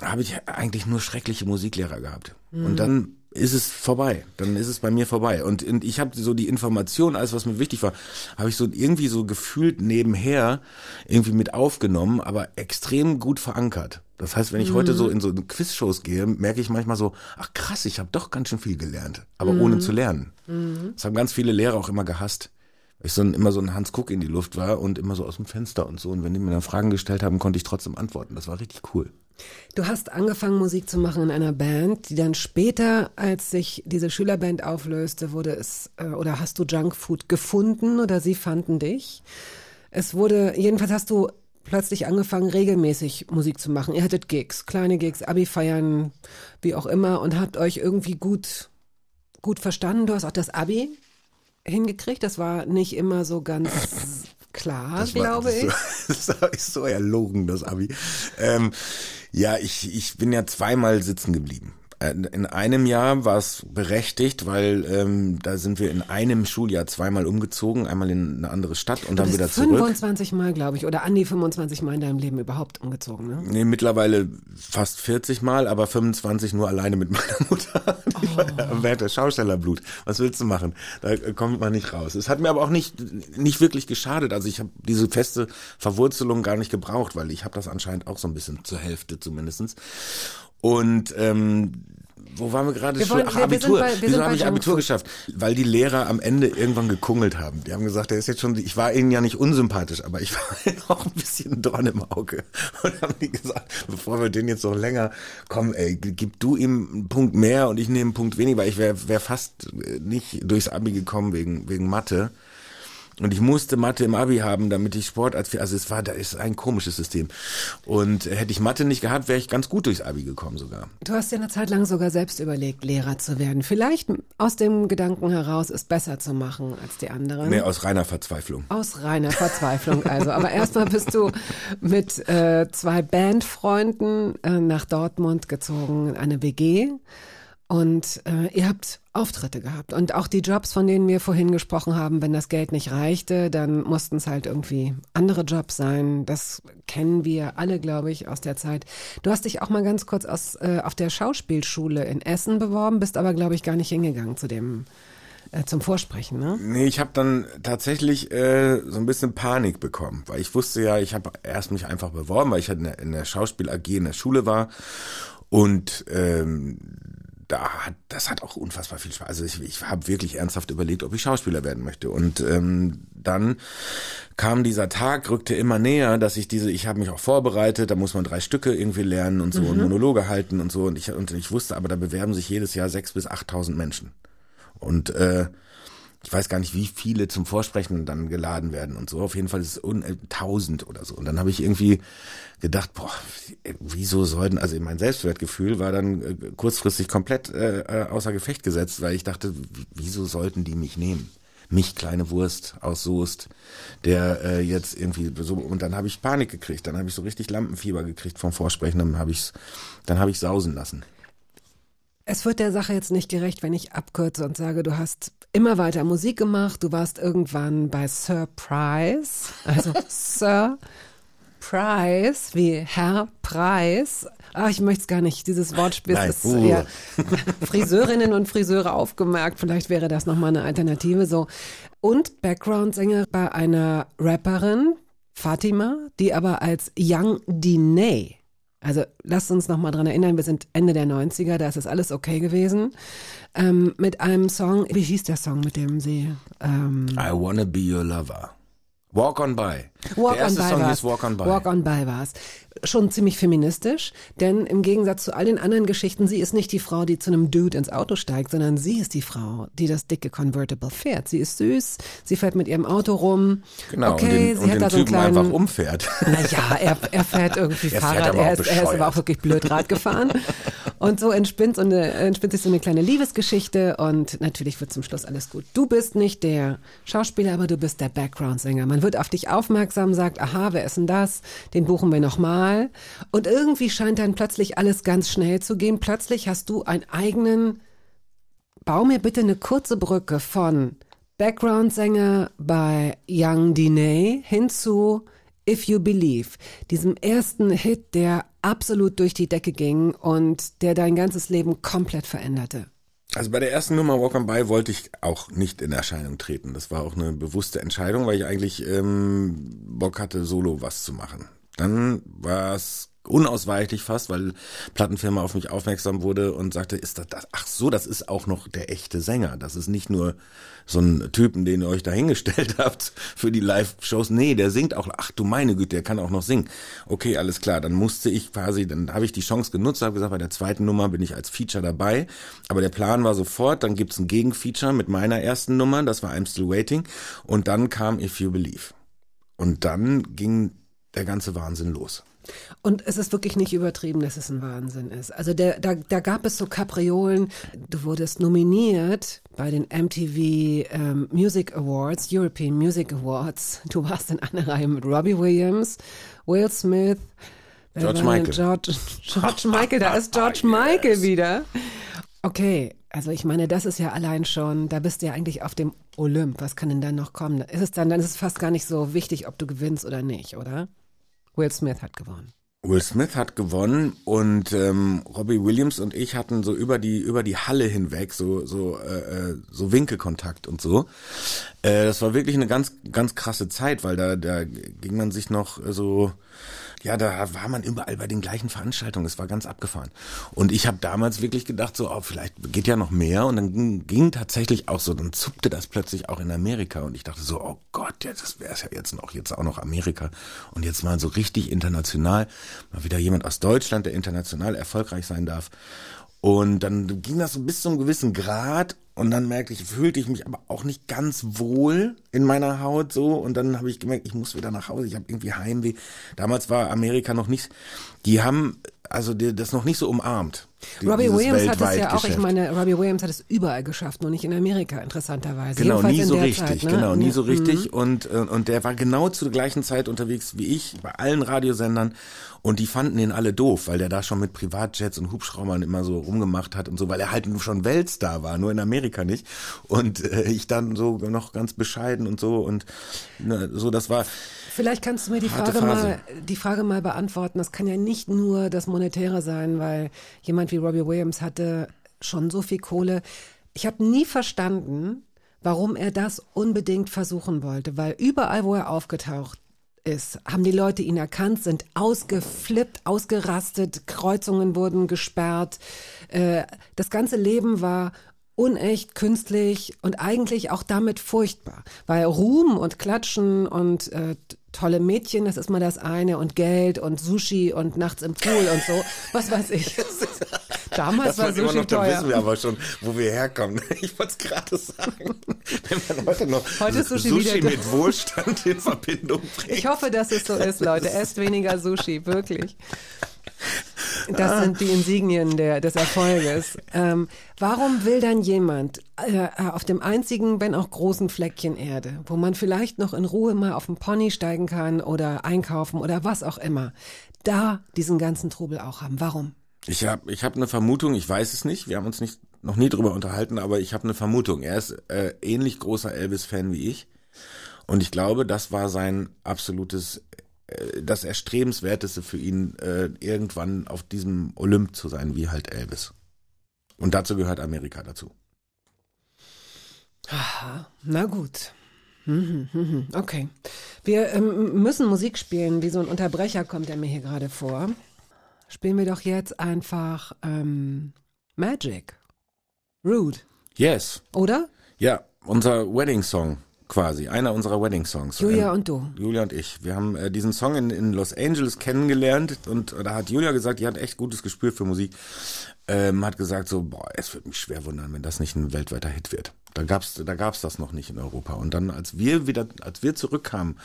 S4: habe ich eigentlich nur schreckliche Musiklehrer gehabt. Und dann ist es vorbei. Dann ist es bei mir vorbei. Und, und ich habe so die Information, alles was mir wichtig war, habe ich so irgendwie so gefühlt nebenher irgendwie mit aufgenommen, aber extrem gut verankert. Das heißt, wenn ich heute so in so Quizshows gehe, merke ich manchmal so, ach krass, ich habe doch ganz schön viel gelernt, aber ohne zu lernen. Das haben ganz viele Lehrer auch immer gehasst. Ich so ein, immer so ein Hans Kuck in die Luft war und immer so aus dem Fenster und so. Und wenn die mir dann Fragen gestellt haben, konnte ich trotzdem antworten. Das war richtig cool.
S2: Du hast angefangen, Musik zu machen in einer Band, die dann später, als sich diese Schülerband auflöste, wurde es, äh, oder hast du Junkfood gefunden oder sie fanden dich? Es wurde, jedenfalls hast du plötzlich angefangen, regelmäßig Musik zu machen. Ihr hattet Gigs, kleine Gigs, Abi-Feiern, wie auch immer, und habt euch irgendwie gut, gut verstanden. Du hast auch das Abi hingekriegt. Das war nicht immer so ganz klar,
S4: Das war-
S2: glaube ich.
S4: Das ist so erlogen, das Abi. Ähm, ja, ich, ich bin ja zweimal sitzen geblieben. Äh, In einem Jahr war es berechtigt, weil ähm, da sind wir in einem Schuljahr zweimal umgezogen, einmal in eine andere Stadt und
S2: Du
S4: dann wieder zurück.
S2: 25 Mal, glaube ich, oder an die 25 Mal in deinem Leben überhaupt umgezogen, ne?
S4: Nee, mittlerweile fast 40 Mal, aber 25 nur alleine mit meiner Mutter.
S2: Oh.
S4: war der Schaustellerblut. Was willst du machen? Da äh, kommt man nicht raus. Es hat mir aber auch nicht nicht wirklich geschadet. Also ich habe diese feste Verwurzelung gar nicht gebraucht, weil ich habe das anscheinend auch so ein bisschen zur Hälfte zumindestens. Und ähm, wo waren wir gerade?
S2: Wir wollen-
S4: Ach,
S2: wir-
S4: Abitur.
S2: wir
S4: Wieso habe ich Abitur geschafft? Weil die Lehrer am Ende irgendwann gekungelt haben. Die haben gesagt, der ist jetzt schon, ich war ihnen ja nicht unsympathisch, aber ich war auch ein bisschen Dorn im Auge. Und haben die gesagt, bevor wir den jetzt noch länger, komm ey, gib du ihm einen Punkt mehr und ich nehme einen Punkt weniger, weil ich wäre wär fast äh, nicht durchs Abi gekommen wegen, wegen Mathe. Und ich musste Mathe im Abi haben, damit ich Sport als also es war da ist ein komisches System. Und hätte ich Mathe nicht gehabt, wäre ich ganz gut durchs Abi gekommen sogar.
S2: Du hast ja eine Zeit lang sogar selbst überlegt, Lehrer zu werden. Vielleicht aus dem Gedanken heraus, es besser zu machen als die anderen.
S4: Nee, aus reiner Verzweiflung.
S2: Aus reiner Verzweiflung also. Aber erstmal bist du mit äh, zwei Bandfreunden äh, nach Dortmund gezogen, in eine WG. Und äh, ihr habt Auftritte gehabt. Und auch die Jobs, von denen wir vorhin gesprochen haben, wenn das Geld nicht reichte, dann mussten es halt irgendwie andere Jobs sein. Das kennen wir alle, glaube ich, aus der Zeit. Du hast dich auch mal ganz kurz aus, äh, auf der Schauspielschule in Essen beworben, bist aber, glaube ich, gar nicht hingegangen zu dem, äh, zum Vorsprechen, ne?
S4: Nee, ich habe dann tatsächlich äh, so ein bisschen Panik bekommen, weil ich wusste ja, ich habe erst mich einfach beworben, weil ich halt in der, der Schauspiel AG in der Schule war und ähm, da hat, das hat auch unfassbar viel Spaß. Also ich, ich habe wirklich ernsthaft überlegt, ob ich Schauspieler werden möchte. Und ähm, dann kam dieser Tag, rückte immer näher, dass ich diese, ich habe mich auch vorbereitet, da muss man drei Stücke irgendwie lernen und so und Monologe halten und so. Und ich, und ich wusste, aber da bewerben sich jedes Jahr sechs bis achttausend Menschen. Und äh, ich weiß gar nicht, wie viele zum Vorsprechen dann geladen werden und so. Auf jeden Fall ist es un äh, 1000 oder so. Und dann habe ich irgendwie gedacht, boah, wieso sollten, also mein Selbstwertgefühl war dann äh, kurzfristig komplett äh, äh, außer Gefecht gesetzt, weil ich dachte, wieso sollten die mich nehmen? Mich, kleine Wurst aus Soest, der äh, jetzt irgendwie so, und dann habe ich Panik gekriegt, dann habe ich so richtig Lampenfieber gekriegt vom Vorsprechen, dann habe ich dann habe ich sausen lassen.
S2: Es wird der Sache jetzt nicht gerecht, wenn ich abkürze und sage, du hast immer weiter Musik gemacht, du warst irgendwann bei Sir Price, also Sir Price, wie Herr Preis. Ah, ich möchte es gar nicht, dieses Wortspiel
S4: Nein,
S2: ist
S4: uh.
S2: eher Friseurinnen und Friseure aufgemerkt, vielleicht wäre das nochmal eine Alternative so. Und Background-Sänger bei einer Rapperin, Fatima, die aber als Young Diney also lasst uns noch mal dran erinnern, wir sind Ende der 90er, da ist das alles okay gewesen. Ähm, mit einem Song, wie hieß der Song, mit dem sie ähm,
S4: I wanna be your lover. Walk on by.
S2: Walk
S4: Der erste
S2: on by
S4: Song
S2: war's.
S4: hieß Walk on by.
S2: Walk on by war's. Schon ziemlich feministisch, denn im Gegensatz zu all den anderen Geschichten, sie ist nicht die Frau, die zu einem Dude ins Auto steigt, sondern sie ist die Frau, die das dicke Convertible fährt. Sie ist süß, sie fährt mit ihrem Auto rum.
S4: Genau,
S2: okay,
S4: und den,
S2: sie
S4: und
S2: hat
S4: den
S2: da so einen
S4: Typen
S2: kleinen,
S4: einfach umfährt.
S2: Naja, er, er fährt irgendwie
S4: Er fährt
S2: Fahrrad,
S4: aber auch
S2: er, ist, er ist aber auch wirklich blöd Rad gefahren. Und so entspinnt, so eine, entspinnt sich so eine kleine Liebesgeschichte und natürlich wird zum Schluss alles gut. Du bist nicht der Schauspieler, aber du bist der Background-Sänger. Man wird auf dich aufmerksam, sagt, aha, wer ist denn das? Den buchen wir nochmal. Und irgendwie scheint dann plötzlich alles ganz schnell zu gehen. Plötzlich hast du einen eigenen Bau mir bitte eine kurze Brücke von Background-Sänger bei Young Diney hin zu If You Believe, diesem ersten Hit, der absolut durch die Decke ging und der dein ganzes Leben komplett veränderte.
S4: Also bei der ersten Nummer Walk on By wollte ich auch nicht in Erscheinung treten. Das war auch eine bewusste Entscheidung, weil ich eigentlich ähm, Bock hatte, solo was zu machen. Dann war es unausweichlich fast, weil Plattenfirma auf mich aufmerksam wurde und sagte, ist das, das ach so, das ist auch noch der echte Sänger. Das ist nicht nur so ein Typen, den ihr euch dahingestellt habt für die Live-Shows. Nee, der singt auch, ach du meine Güte, der kann auch noch singen. Okay, alles klar, dann musste ich quasi, dann habe ich die Chance genutzt, habe gesagt, bei der zweiten Nummer bin ich als Feature dabei. Aber der Plan war sofort, dann gibt's ein Gegenfeature mit meiner ersten Nummer, das war I'm Still Waiting. Und dann kam If You Believe. Und dann ging der ganze Wahnsinn los.
S2: Und es ist wirklich nicht übertrieben, dass es ein Wahnsinn ist. Also der, da, da gab es so Kapriolen. Du wurdest nominiert bei den MTV ähm, Music Awards, European Music Awards. Du warst in einer Reihe mit Robbie Williams, Will Smith,
S4: George? Michael.
S2: George, George Michael, da ist George Michael wieder. Okay, also ich meine, das ist ja allein schon, da bist du ja eigentlich auf dem Olymp. Was kann denn dann noch kommen? Ist es dann, dann ist es fast gar nicht so wichtig, ob du gewinnst oder nicht, oder? Will Smith hat gewonnen.
S4: Will Smith hat gewonnen und ähm, Robbie Williams und ich hatten so über die über die Halle hinweg so so äh, äh, so Winkelkontakt und so. Äh, das war wirklich eine ganz ganz krasse Zeit, weil da da ging man sich noch so ja, da war man überall bei den gleichen Veranstaltungen. Es war ganz abgefahren. Und ich habe damals wirklich gedacht, so, oh, vielleicht geht ja noch mehr. Und dann ging, ging tatsächlich auch so, dann zuckte das plötzlich auch in Amerika. Und ich dachte so, oh Gott, ja, das wäre es ja jetzt noch, jetzt auch noch Amerika. Und jetzt mal so richtig international, mal wieder jemand aus Deutschland, der international erfolgreich sein darf. Und dann ging das so bis zu einem gewissen Grad Und dann merkte ich, fühlte ich mich aber auch nicht ganz wohl in meiner Haut so. Und dann habe ich gemerkt, ich muss wieder nach Hause. Ich habe irgendwie Heimweh. Damals war Amerika noch nicht, die haben also das noch nicht so umarmt. die-
S2: Robbie Williams hat es ja auch, ich
S4: Weltweitgeschäft.
S2: meine, Robbie Williams hat es überall geschafft, nur nicht in Amerika, interessanterweise.
S4: Genau,
S2: Jedenfalls
S4: nie so
S2: der
S4: richtig,
S2: Zeit, ne?
S4: genau, nie so
S2: Mhm.
S4: richtig. Und, äh, und der war genau zur gleichen Zeit unterwegs wie ich, bei allen Radiosendern. Und die fanden ihn alle doof, weil der da schon mit Privatjets und Hubschraubern immer so rumgemacht hat und so, weil er halt schon Weltstar war, nur in Amerika nicht. Und äh, ich dann so noch ganz bescheiden und so und ne, so, das war,
S2: Vielleicht kannst du mir die Frage mal, die Frage mal beantworten. Das kann ja nicht nur das Monetäre sein, weil jemand wie Robbie Williams hatte schon so viel Kohle. Ich habe nie verstanden, warum er das unbedingt versuchen wollte, weil überall, wo er aufgetaucht ist, haben die Leute ihn erkannt, sind ausgeflippt, ausgerastet, Kreuzungen wurden gesperrt. Äh, das ganze Leben war unecht, künstlich und eigentlich auch damit furchtbar. Weil Ruhm und Klatschen und äh, tolle Mädchen, das ist mal das eine und Geld und Sushi und nachts im Pool und so, was weiß ich. Damals
S4: das
S2: war
S4: war immer
S2: Sushi
S4: noch, da wissen wir
S2: teuer.
S4: aber schon, wo wir herkommen. Ich wollte es gerade sagen. Wenn man heute noch
S2: Heute ist Sushi wieder-
S4: mit Wohlstand in Verbindung bringt.
S2: Ich hoffe, dass es so ist, Leute. Esst weniger Sushi, wirklich. Das sind die Insignien der, des Erfolges. Ähm, warum will dann jemand äh, auf dem einzigen, wenn auch großen Fleckchen Erde, wo man vielleicht noch in Ruhe mal auf den Pony steigen kann oder einkaufen oder was auch immer, da diesen ganzen Trubel auch haben? Warum?
S4: Ich habe ich hab eine Vermutung, ich weiß es nicht, wir haben uns nicht noch nie drüber unterhalten, aber ich habe eine Vermutung. Er ist äh, ähnlich großer Elvis-Fan wie ich. Und ich glaube, das war sein absolutes, das Erstrebenswerteste für ihn, äh, irgendwann auf diesem Olymp zu sein, wie halt Elvis. Und dazu gehört Amerika dazu.
S2: Na gut. Mhm, mhm, Okay. Wir ähm, müssen Musik spielen, wie so ein Unterbrecher kommt er mir hier gerade vor. Spielen wir doch jetzt einfach ähm, Magic. Rude,
S4: Yes.
S2: oder?
S4: Ja, unser Wedding-Song quasi, einer unserer Wedding-Songs.
S2: Julia
S4: Ähm,
S2: und du.
S4: Julia und ich. Wir haben äh, diesen Song in, in Los Angeles kennengelernt und da hat Julia gesagt, die hat echt gutes Gespür für Musik. Ähm, hat gesagt so, boah, es würde mich schwer wundern, wenn das nicht ein weltweiter Hit wird. Da gab's, da gab's das noch nicht in Europa. Und dann, als wir wieder, als wir zurückkamen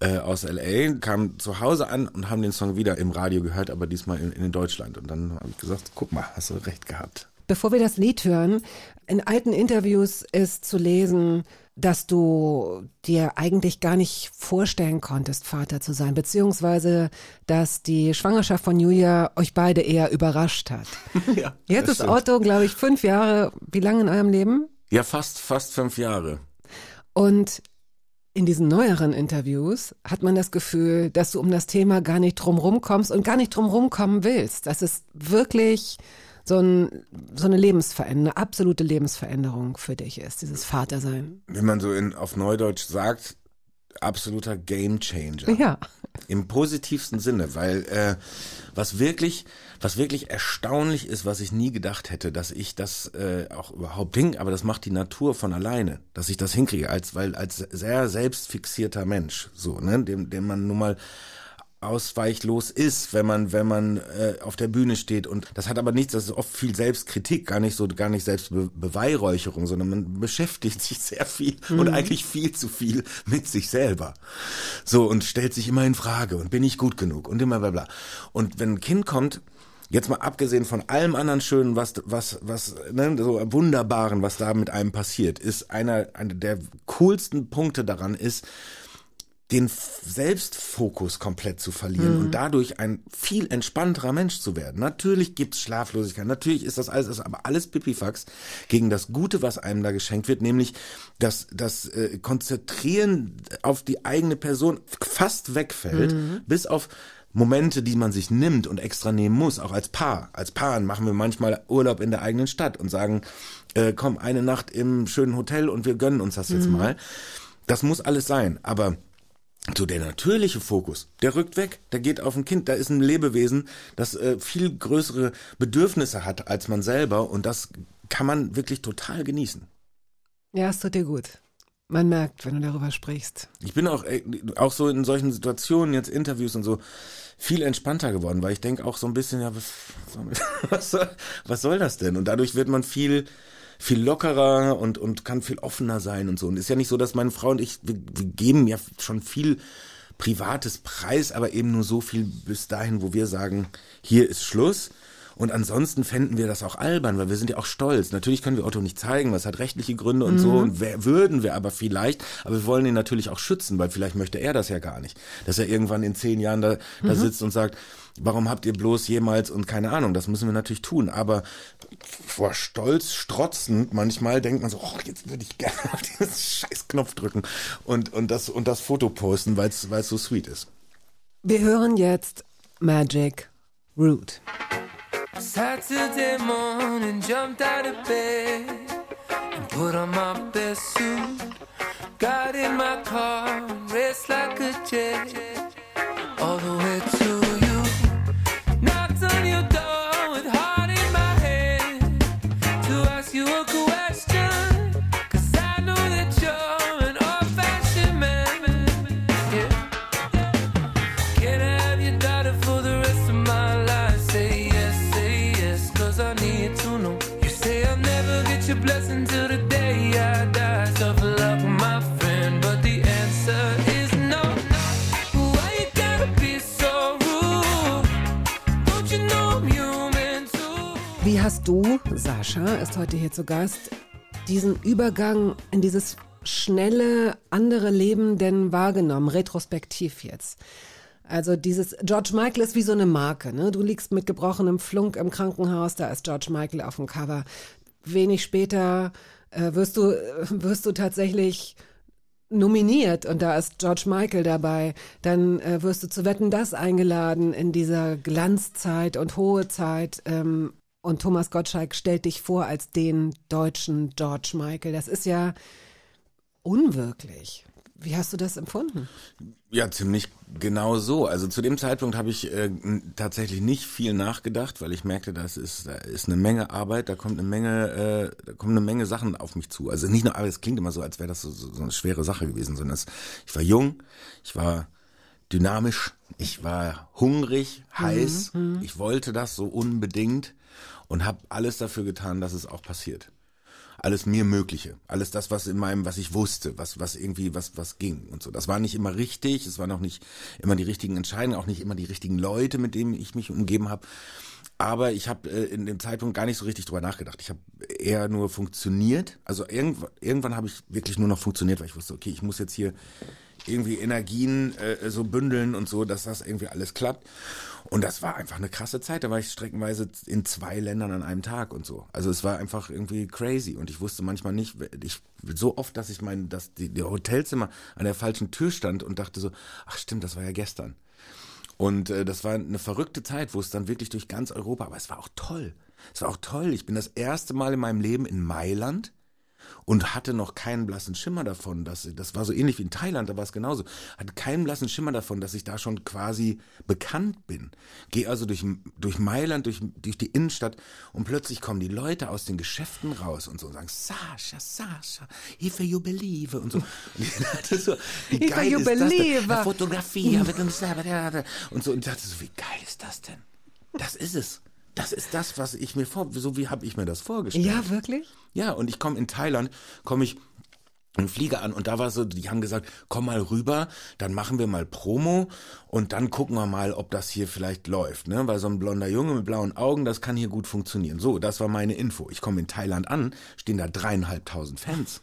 S4: äh, aus LA, kamen zu Hause an und haben den Song wieder im Radio gehört, aber diesmal in, in Deutschland. Und dann habe ich gesagt, guck mal, hast du recht gehabt.
S2: Bevor wir das Lied hören, in alten Interviews ist zu lesen, dass du dir eigentlich gar nicht vorstellen konntest, Vater zu sein, beziehungsweise dass die Schwangerschaft von Julia euch beide eher überrascht hat.
S4: ja,
S2: Jetzt ist. Otto, glaube ich, fünf Jahre, wie lange in eurem Leben?
S4: Ja, fast, fast fünf Jahre.
S2: Und in diesen neueren Interviews hat man das Gefühl, dass du um das Thema gar nicht drumrum kommst und gar nicht drumrum kommen willst. Das ist wirklich so, ein, so eine Lebensveränderung, eine absolute Lebensveränderung für dich ist, dieses Vatersein.
S4: Wenn man so in, auf Neudeutsch sagt, absoluter Gamechanger.
S2: Ja.
S4: Im positivsten Sinne, weil äh, was wirklich, was wirklich erstaunlich ist, was ich nie gedacht hätte, dass ich das äh, auch überhaupt hing, aber das macht die Natur von alleine, dass ich das hinkriege, als weil als sehr selbstfixierter Mensch, so, ne, dem, dem man nun mal ausweichlos ist, wenn man wenn man äh, auf der Bühne steht und das hat aber nichts, das ist oft viel Selbstkritik, gar nicht so gar nicht Selbstbeweihräucherung, sondern man beschäftigt sich sehr viel und eigentlich viel zu viel mit sich selber. So und stellt sich immer in Frage und bin ich gut genug und immer bla bla. Und wenn ein Kind kommt, Jetzt mal abgesehen von allem anderen Schönen, was, was, was, ne, so Wunderbaren, was da mit einem passiert, ist einer, einer der coolsten Punkte daran ist, den Selbstfokus komplett zu verlieren und dadurch ein viel entspannterer Mensch zu werden. Natürlich gibt's Schlaflosigkeit, natürlich ist das alles, ist aber alles Pipifax gegen das Gute, was einem da geschenkt wird, nämlich das, das äh, Konzentrieren auf die eigene Person fast wegfällt, bis auf Momente, die man sich nimmt und extra nehmen muss, auch als Paar. Als Paar machen wir manchmal Urlaub in der eigenen Stadt und sagen, äh, komm, eine Nacht im schönen Hotel und wir gönnen uns das jetzt mal. Das muss alles sein, aber so der natürliche Fokus, der rückt weg, der geht auf ein Kind, da ist ein Lebewesen, das äh, viel größere Bedürfnisse hat als man selber und das kann man wirklich total genießen.
S2: Ja, es tut dir gut. Man merkt, wenn du darüber sprichst.
S4: Ich bin auch, äh, auch so in solchen Situationen, jetzt Interviews und so, viel entspannter geworden, weil ich denke auch so ein bisschen, ja, was, was, soll, was soll das denn? Und dadurch wird man viel, viel lockerer und, und kann viel offener sein und so. Und ist ja nicht so, dass meine Frau und ich, wir, wir geben ja schon viel privates Preis, aber eben nur so viel bis dahin, wo wir sagen, hier ist Schluss. Und ansonsten fänden wir das auch albern, weil wir sind ja auch stolz. Natürlich können wir Otto nicht zeigen, was hat rechtliche Gründe und so. Und wer, würden wir aber vielleicht, aber wir wollen ihn natürlich auch schützen, weil vielleicht möchte er das ja gar nicht. Dass er irgendwann in zehn Jahren da, da sitzt und sagt, warum habt ihr bloß jemals und keine Ahnung, das müssen wir natürlich tun. Aber vor Stolz strotzend manchmal denkt man so, oh, jetzt würde ich gerne auf diesen scheiß Knopf drücken und, und, das, und das Foto posten, weil es so sweet ist.
S2: Wir hören jetzt Magic Root.
S8: Saturday morning, jumped out of bed and put on my best suit. Got in my car, raced like a jet all the way to
S2: Du, Sascha ist heute hier zu Gast, diesen Übergang in dieses schnelle andere Leben denn wahrgenommen, retrospektiv jetzt? Also dieses George Michael ist wie so eine Marke, ne? Du liegst mit gebrochenem Flunk im Krankenhaus, da ist George Michael auf dem Cover. Wenig später äh, wirst du äh, wirst du tatsächlich nominiert und da ist George Michael dabei, dann äh, wirst du zu Wetten das eingeladen in dieser Glanzzeit und hohe Zeit ähm, und Thomas Gottschalk stellt dich vor als den deutschen George Michael. Das ist ja unwirklich. Wie hast du das empfunden?
S4: Ja, ziemlich genau so. Also zu dem Zeitpunkt habe ich äh, tatsächlich nicht viel nachgedacht, weil ich merkte, das ist, da ist eine Menge Arbeit, da kommt eine Menge, äh, da kommen eine Menge Sachen auf mich zu. Also nicht nur, aber es klingt immer so, als wäre das so, so, eine schwere Sache gewesen, sondern es, ich war jung, ich war dynamisch, ich war hungrig, heiß, ich wollte das so unbedingt und habe alles dafür getan, dass es auch passiert alles mir Mögliche, alles das, was in meinem, was ich wusste, was, was irgendwie, was, was ging und so. Das war nicht immer richtig, es waren auch nicht immer die richtigen Entscheidungen, auch nicht immer die richtigen Leute, mit denen ich mich umgeben habe. Aber ich habe äh, in dem Zeitpunkt gar nicht so richtig drüber nachgedacht. Ich habe eher nur funktioniert. Also irgendwann, irgendwann habe ich wirklich nur noch funktioniert, weil ich wusste, okay, ich muss jetzt hier irgendwie Energien äh, so bündeln und so, dass das irgendwie alles klappt. Und das war einfach eine krasse Zeit. Da war ich streckenweise in zwei Ländern an einem Tag und so. Also es war einfach irgendwie crazy. Und ich wusste manchmal nicht, ich so oft, dass ich mein, dass die, die Hotelzimmer an der falschen Tür stand und dachte so, ach stimmt, das war ja gestern. Und äh, das war eine verrückte Zeit, wo es dann wirklich durch ganz Europa, aber es war auch toll. Es war auch toll. Ich bin das erste Mal in meinem Leben in Mailand und hatte noch keinen blassen Schimmer davon, dass das war so ähnlich wie in Thailand, da war es genauso. Hatte keinen blassen Schimmer davon, dass ich da schon quasi bekannt bin. Gehe also durch durch Mailand, durch durch die Innenstadt und plötzlich kommen die Leute aus den Geschäften raus und so und sagen Sascha, Sascha, if you believe und so. Und ich dachte so, wie
S2: If
S4: geil
S2: you
S4: ist das denn?
S2: believe.
S4: Ja, Fotografie mit uns selber und so und ich dachte so, wie geil ist das denn? Das ist es. Das ist das, was ich mir vor, so wie habe ich mir das vorgestellt.
S2: Ja, wirklich?
S4: Ja, und ich komme in Thailand, komme ich im Flieger an und da war so, die haben gesagt, komm mal rüber, dann machen wir mal Promo und dann gucken wir mal, ob das hier vielleicht läuft, ne? Weil so ein blonder Junge mit blauen Augen, das kann hier gut funktionieren. So, das war meine Info. Ich komme in Thailand an, stehen da dreieinhalbtausend Fans.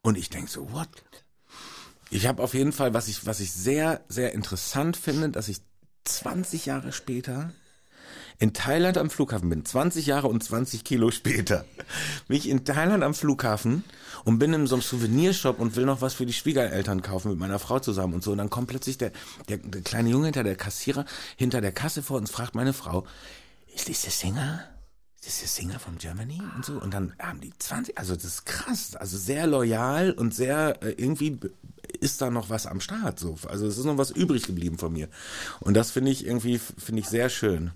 S4: Und ich denk so, what? Ich habe auf jeden Fall, was ich, was ich sehr, sehr interessant finde, dass ich 20 Jahre später in Thailand am Flughafen bin, 20 Jahre und 20 Kilo später, bin ich in Thailand am Flughafen und bin in so einem Souvenirshop und will noch was für die Schwiegereltern kaufen mit meiner Frau zusammen und so. Und dann kommt plötzlich der, der, der kleine Junge hinter der Kassierer, hinter der Kasse vor uns, fragt meine Frau, ist das der Sänger? Ist das der Sänger von Germany? Und so. Und dann haben die 20, also das ist krass, also sehr loyal und sehr, äh, irgendwie ist da noch was am Start, so. Also es ist noch was übrig geblieben von mir. Und das finde ich irgendwie, finde ich sehr schön.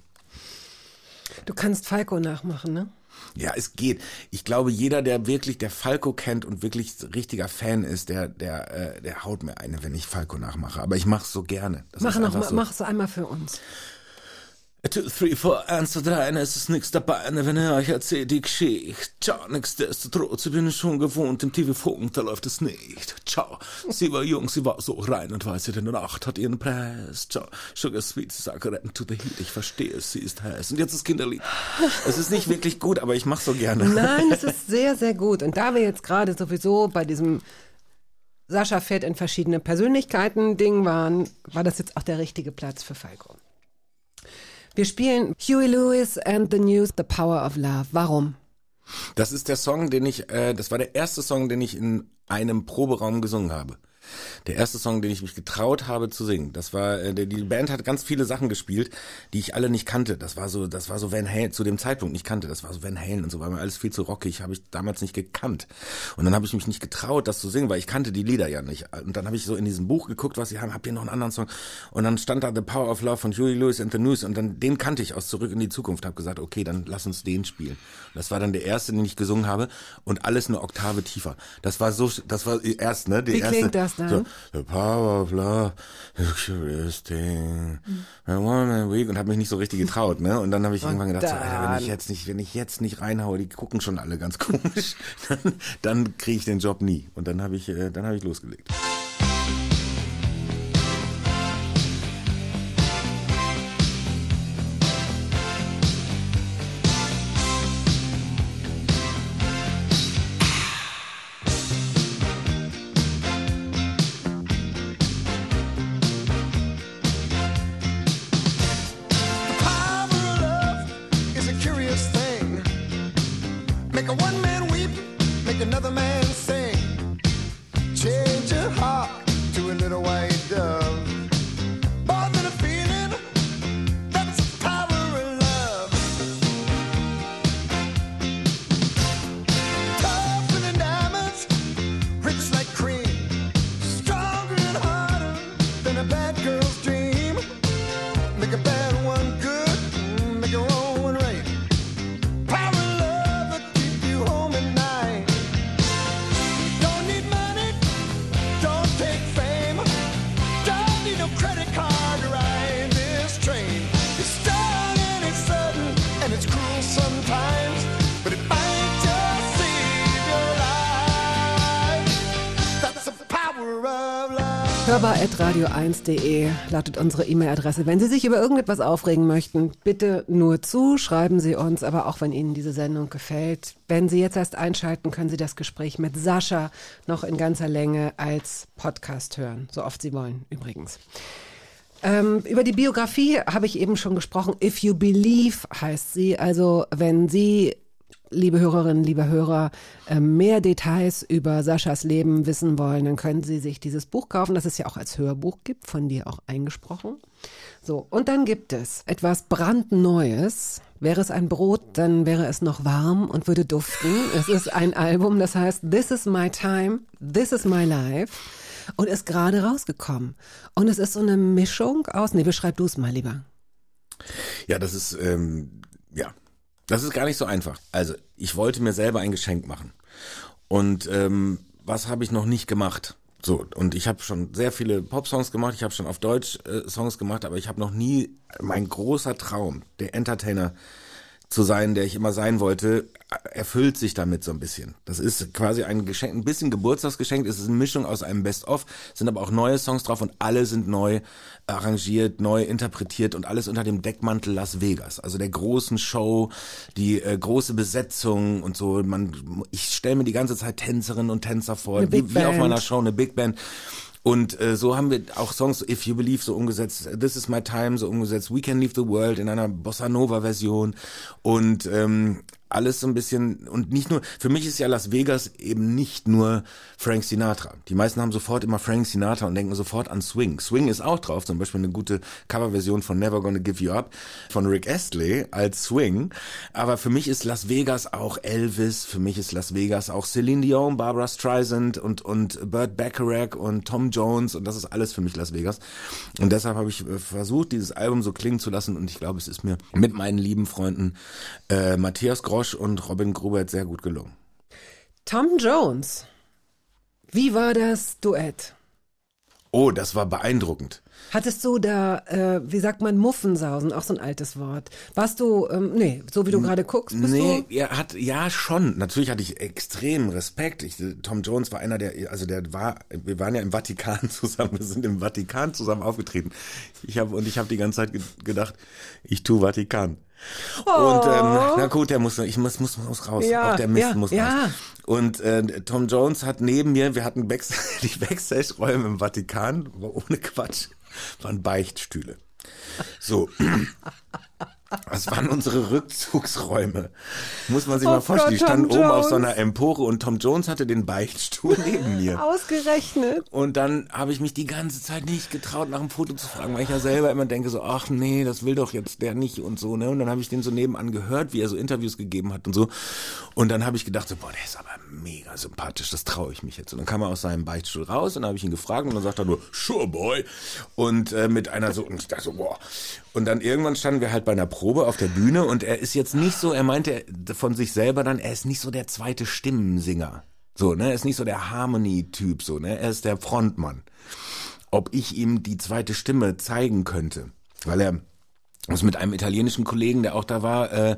S2: Du kannst Falco nachmachen, ne?
S4: Ja, es geht. Ich glaube, jeder, der wirklich der Falco kennt und wirklich richtiger Fan ist, der, der, äh, der haut mir eine, wenn ich Falco nachmache. Aber ich mache es so gerne. Das
S2: Mach noch
S4: so.
S2: mach es einmal für uns.
S4: Two, three, four, eins, zwei, drei, und es ist nix dabei, ne, wenn er euch erzählt die Geschichte. Tja, nichtsdestotrotz, ich bin schon gewohnt, im TV-Funk, da läuft es nicht. Tja, sie war jung, sie war so rein und weiß, der Nacht hat ihren Preis. Tja, Sugar Sweet, Zigaretten to the heat, ich verstehe es, sie ist heiß. Und jetzt das Kinderlied. Es ist nicht wirklich gut, aber ich mach's so gerne.
S2: Nein, es ist sehr, sehr gut. Und da wir jetzt gerade sowieso bei diesem Sascha Fett in verschiedene Persönlichkeiten-Ding waren, war das jetzt auch der richtige Platz für Falco. Wir spielen Huey Lewis and the News, The Power of Love. Warum?
S4: Das ist der Song, den ich, äh, das war der erste Song, den ich in einem Proberaum gesungen habe. Der erste Song, den ich mich getraut habe zu singen. Das war, äh, die Band hat ganz viele Sachen gespielt, die ich alle nicht kannte. Das war so, das war so Van Halen, zu dem Zeitpunkt nicht kannte. Das war so Van Halen und so, war mir alles viel zu rockig, habe ich damals nicht gekannt. Und dann habe ich mich nicht getraut, das zu singen, weil ich kannte die Lieder ja nicht. Und dann habe ich so in diesem Buch geguckt, was sie haben, habt ihr noch einen anderen Song? Und dann stand da The Power of Love von Huey Lewis and the News und dann den kannte ich aus Zurück in die Zukunft. Habe gesagt, okay, dann lass uns den spielen. Und das war dann der erste, den ich gesungen habe und alles eine Oktave tiefer. Das war so, das war erst, ne? Die
S2: Wie
S4: erste,
S2: klingt das
S4: So, The Power of Love, the curious thing, a woman weak und habe mich nicht so richtig getraut, ne? Und dann habe ich irgendwann gedacht, so, Alter, wenn ich jetzt nicht, wenn ich jetzt nicht reinhaue, die gucken schon alle ganz komisch, dann, dann kriege ich den Job nie. Und dann habe ich, äh, dann habe ich losgelegt.
S2: Lautet unsere E-Mail-Adresse. Wenn Sie sich über irgendetwas aufregen möchten, bitte nur zu, schreiben Sie uns, aber auch wenn Ihnen diese Sendung gefällt. Wenn Sie jetzt erst einschalten, können Sie das Gespräch mit Sascha noch in ganzer Länge als Podcast hören. So oft Sie wollen, übrigens. Ähm, über die Biografie habe ich eben schon gesprochen. If You Believe heißt sie. Also wenn Sie, liebe Hörerinnen, liebe Hörer, ähm, mehr Details über Saschas Leben wissen wollen, dann können Sie sich dieses Buch kaufen, das es ja auch als Hörbuch gibt, von dir auch eingesprochen. So, und dann gibt es etwas brandneues. Wäre es ein Brot, dann wäre es noch warm und würde duften. Es ist ein Album, das heißt This is my time, this is my life und ist gerade rausgekommen. Und es ist so eine Mischung aus, nee, beschreib du es mal lieber.
S4: Ja, das ist, ähm, ja, das ist gar nicht so einfach. Also, ich wollte mir selber ein Geschenk machen. Und ähm, was habe ich noch nicht gemacht? So, und ich habe schon sehr viele Pop-Songs gemacht, ich habe schon auf Deutsch äh, Songs gemacht, aber ich habe noch nie mein großer Traum, der Entertainer zu sein, der ich immer sein wollte, erfüllt sich damit so ein bisschen. Das ist quasi ein Geschenk, ein bisschen Geburtstagsgeschenk. Es ist eine Mischung aus einem Best-of, sind aber auch neue Songs drauf und alle sind neu arrangiert, neu interpretiert und alles unter dem Deckmantel Las Vegas, also der großen Show, die äh, große Besetzung und so. Man, ich stelle mir die ganze Zeit Tänzerinnen und Tänzer vor, wie, wie auf meiner Show, eine Big Band. Und äh, so haben wir auch Songs If You Believe so umgesetzt, This Is My Time so umgesetzt, We Can Leave the World in einer Bossa Nova Version und ähm, alles so ein bisschen und nicht nur für mich ist ja Las Vegas eben nicht nur Frank Sinatra. Die meisten haben sofort immer Frank Sinatra und denken sofort an Swing. Swing ist auch drauf, zum Beispiel eine gute Coverversion von Never Gonna Give You Up von Rick Astley als Swing. Aber für mich ist Las Vegas auch Elvis, für mich ist Las Vegas auch Celine Dion, Barbara Streisand und und Burt Bacharach und Tom Jones und das ist alles für mich Las Vegas. Und deshalb habe ich äh, versucht, dieses Album so klingen zu lassen und ich glaube, es ist mir mit meinen lieben Freunden äh, Matthias Grosch und Robin Grubert sehr gut gelungen.
S2: Tom Jones. Wie war das Duett?
S4: Oh, das war beeindruckend.
S2: Hattest du da, äh, wie sagt man, Muffensausen, auch so ein altes Wort. Warst du, ähm, nee, so wie du gerade guckst, bist
S4: Nee,
S2: du?
S4: er hat ja schon. Natürlich hatte ich extrem Respekt. Ich, Tom Jones war einer der, also der war, wir waren ja im Vatikan zusammen, wir sind im Vatikan zusammen aufgetreten. Ich habe und ich habe die ganze Zeit ge gedacht, ich tu Vatikan. Und ähm, na gut, der muss, ich muss, muss, muss raus.
S2: Oh. Ja,
S4: Auch der Mist
S2: ja,
S4: muss
S2: ja.
S4: raus. Und äh, Tom Jones hat neben mir, wir hatten Backstage, die Backstage-Räume im Vatikan, ohne Quatsch, waren Beichtstühle. So. Das waren unsere Rückzugsräume. Muss man sich
S2: Oh
S4: mal vorstellen. Die
S2: Gott,
S4: standen
S2: Tom
S4: oben auf so
S2: Jones.
S4: einer Empore und Tom Jones hatte den Beichtstuhl neben mir.
S2: Ausgerechnet.
S4: Und dann habe ich mich die ganze Zeit nicht getraut, nach einem Foto zu fragen, weil ich ja selber immer denke so, ach nee, das will doch jetzt der nicht und so, ne? Und dann habe ich den so nebenan gehört, wie er so Interviews gegeben hat und so. Und dann habe ich gedacht so, boah, der ist aber mega sympathisch, das traue ich mich jetzt. Und dann kam er aus seinem Beichtstuhl raus und dann habe ich ihn gefragt und dann sagt er nur, sure boy. Und äh, mit einer so, und ich dachte so, boah. Und dann irgendwann standen wir halt bei einer Probe auf der Bühne und er ist jetzt nicht so, er meinte von sich selber dann, er ist nicht so der zweite Stimmensinger. So, ne, er ist nicht so der Harmony-Typ, so, ne, er ist der Frontmann. Ob ich ihm die zweite Stimme zeigen könnte, weil er ist mit einem italienischen Kollegen, der auch da war, äh,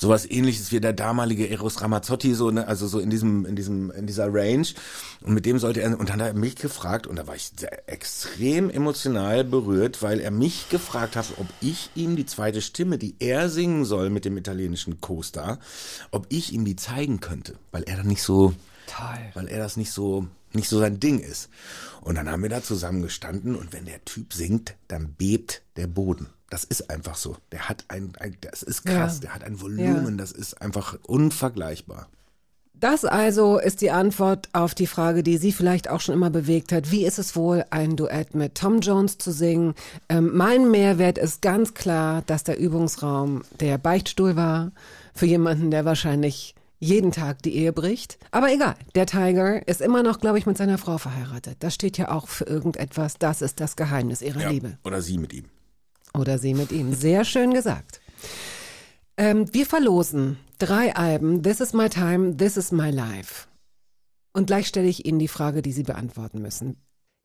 S4: sowas ähnliches wie der damalige Eros Ramazzotti, so, ne, also so in diesem, in diesem, in dieser Range. Und mit dem sollte er, und dann hat er mich gefragt, und da war ich sehr extrem emotional berührt, weil er mich gefragt hat, ob ich ihm die zweite Stimme, die er singen soll mit dem italienischen Co-Star, ob ich ihm die zeigen könnte, weil er dann nicht so, weil er das nicht so, nicht so sein Ding ist. Und dann haben wir da zusammen gestanden und wenn der Typ singt, dann bebt der Boden. Das ist einfach so. Der hat ein, ein das ist krass,
S2: Ja.
S4: der hat ein Volumen, das ist einfach unvergleichbar.
S2: Das also ist die Antwort auf die Frage, die Sie vielleicht auch schon immer bewegt hat. Wie ist es wohl, ein Duett mit Tom Jones zu singen? Ähm, mein Mehrwert ist ganz klar, dass der Übungsraum der Beichtstuhl war. Für jemanden, der wahrscheinlich jeden Tag die Ehe bricht. Aber egal, der Tiger ist immer noch, glaube ich, mit seiner Frau verheiratet. Das steht ja auch für irgendetwas. Das ist das Geheimnis ihrer Liebe.
S4: Oder sie mit ihm.
S2: Oder sie mit ihm. Sehr schön gesagt. Ähm, wir verlosen drei Alben. This is my time, this is my life. Und gleich stelle ich Ihnen die Frage, die Sie beantworten müssen.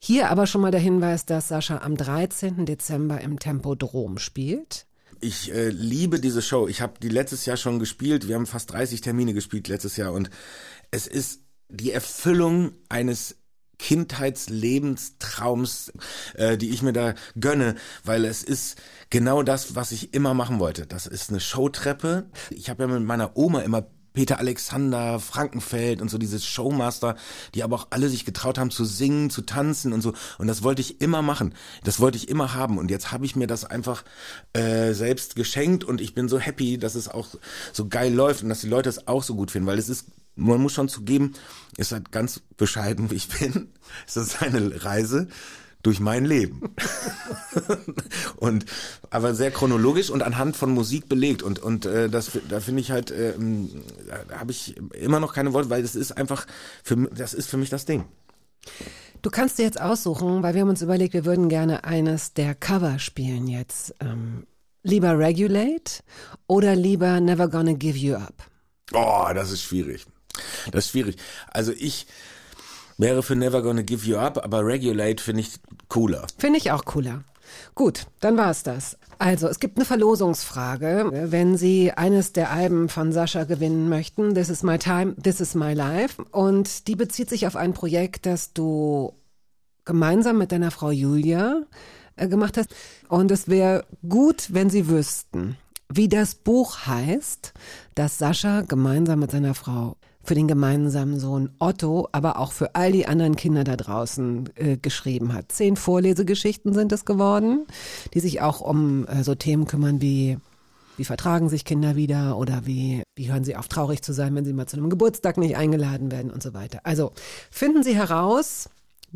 S2: Hier aber schon mal der Hinweis, dass Sascha am 13. Dezember im Tempodrom spielt.
S4: Ich äh, liebe diese Show. Ich habe die letztes Jahr schon gespielt. Wir haben fast 30 Termine gespielt letztes Jahr und es ist die Erfüllung eines Kindheitslebenstraums, äh, die ich mir da gönne, weil es ist genau das, was ich immer machen wollte. Das ist eine Showtreppe. Ich habe ja mit meiner Oma immer Peter Alexander, Frankenfeld und so diese Showmaster, die aber auch alle sich getraut haben zu singen, zu tanzen und so. Und das wollte ich immer machen. Das wollte ich immer haben. Und jetzt habe ich mir das einfach äh, selbst geschenkt und ich bin so happy, dass es auch so geil läuft und dass die Leute es auch so gut finden, weil es ist man muss schon zugeben, ist halt ganz bescheiden, wie ich bin. Es ist eine Reise durch mein Leben. und aber sehr chronologisch und anhand von Musik belegt und und äh, das da finde ich halt ähm, da habe ich immer noch keine Worte, weil das ist einfach für das ist für mich das Ding.
S2: Du kannst dir jetzt aussuchen, weil wir haben uns überlegt, wir würden gerne eines der Cover spielen jetzt. Ähm, lieber Regulate oder lieber Never Gonna Give You Up?
S4: Oh, das ist schwierig. Das ist schwierig. Also ich wäre für Never Gonna Give You Up, aber Regulate finde ich cooler.
S2: Finde ich auch cooler. Gut, dann war's das. Also, es gibt eine Verlosungsfrage. Wenn Sie eines der Alben von Sascha gewinnen möchten, This is my time, this is my life. Und die bezieht sich auf ein Projekt, das du gemeinsam mit deiner Frau Julia äh, gemacht hast. Und es wäre gut, wenn Sie wüssten, wie das Buch heißt, das Sascha gemeinsam mit seiner Frau für den gemeinsamen Sohn Otto, aber auch für all die anderen Kinder da draußen äh, geschrieben hat. Zehn Vorlesegeschichten sind es geworden, die sich auch um äh, so Themen kümmern wie wie vertragen sich Kinder wieder oder wie, wie hören sie auf, traurig zu sein, wenn sie mal zu einem Geburtstag nicht eingeladen werden und so weiter. Also finden Sie heraus,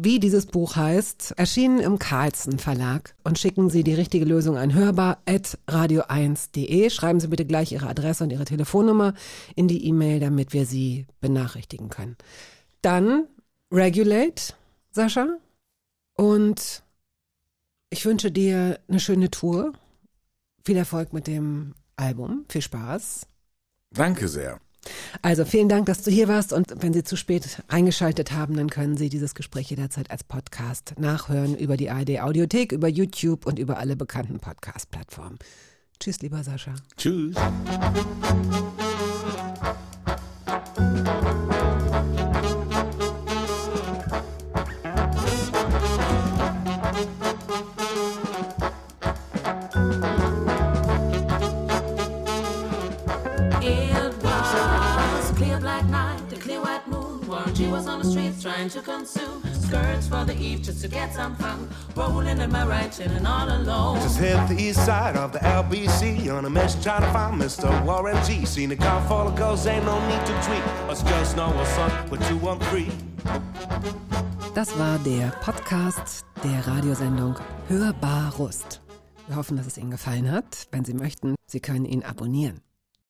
S2: wie dieses Buch heißt, erschienen im Carlsen Verlag und schicken Sie die richtige Lösung an hörbar.radio1.de. Schreiben Sie bitte gleich Ihre Adresse und Ihre Telefonnummer in die E-Mail, damit wir Sie benachrichtigen können. Dann Regulate, Sascha. Und ich wünsche dir eine schöne Tour. Viel Erfolg mit dem Album. Viel Spaß.
S4: Danke sehr.
S2: Also vielen Dank, dass du hier warst und wenn Sie zu spät eingeschaltet haben, dann können Sie dieses Gespräch jederzeit als Podcast nachhören über die ARD Audiothek, über YouTube und über alle bekannten Podcast-Plattformen. Tschüss, lieber Sascha.
S9: Tschüss.
S10: On the streets trying to consume skirts for the eve just to get some fun. Rolling in my right, chilling all alone.
S4: Just hit the east side of the LBC on a mission trying to find Mr. Warren G. Seen a car full of girls, ain't no need to tweet. Us just know what's up with 213.
S2: Das war der Podcast der Radiosendung Hörbar Rust. Wir hoffen, dass es Ihnen gefallen hat. Wenn Sie möchten, Sie können ihn abonnieren.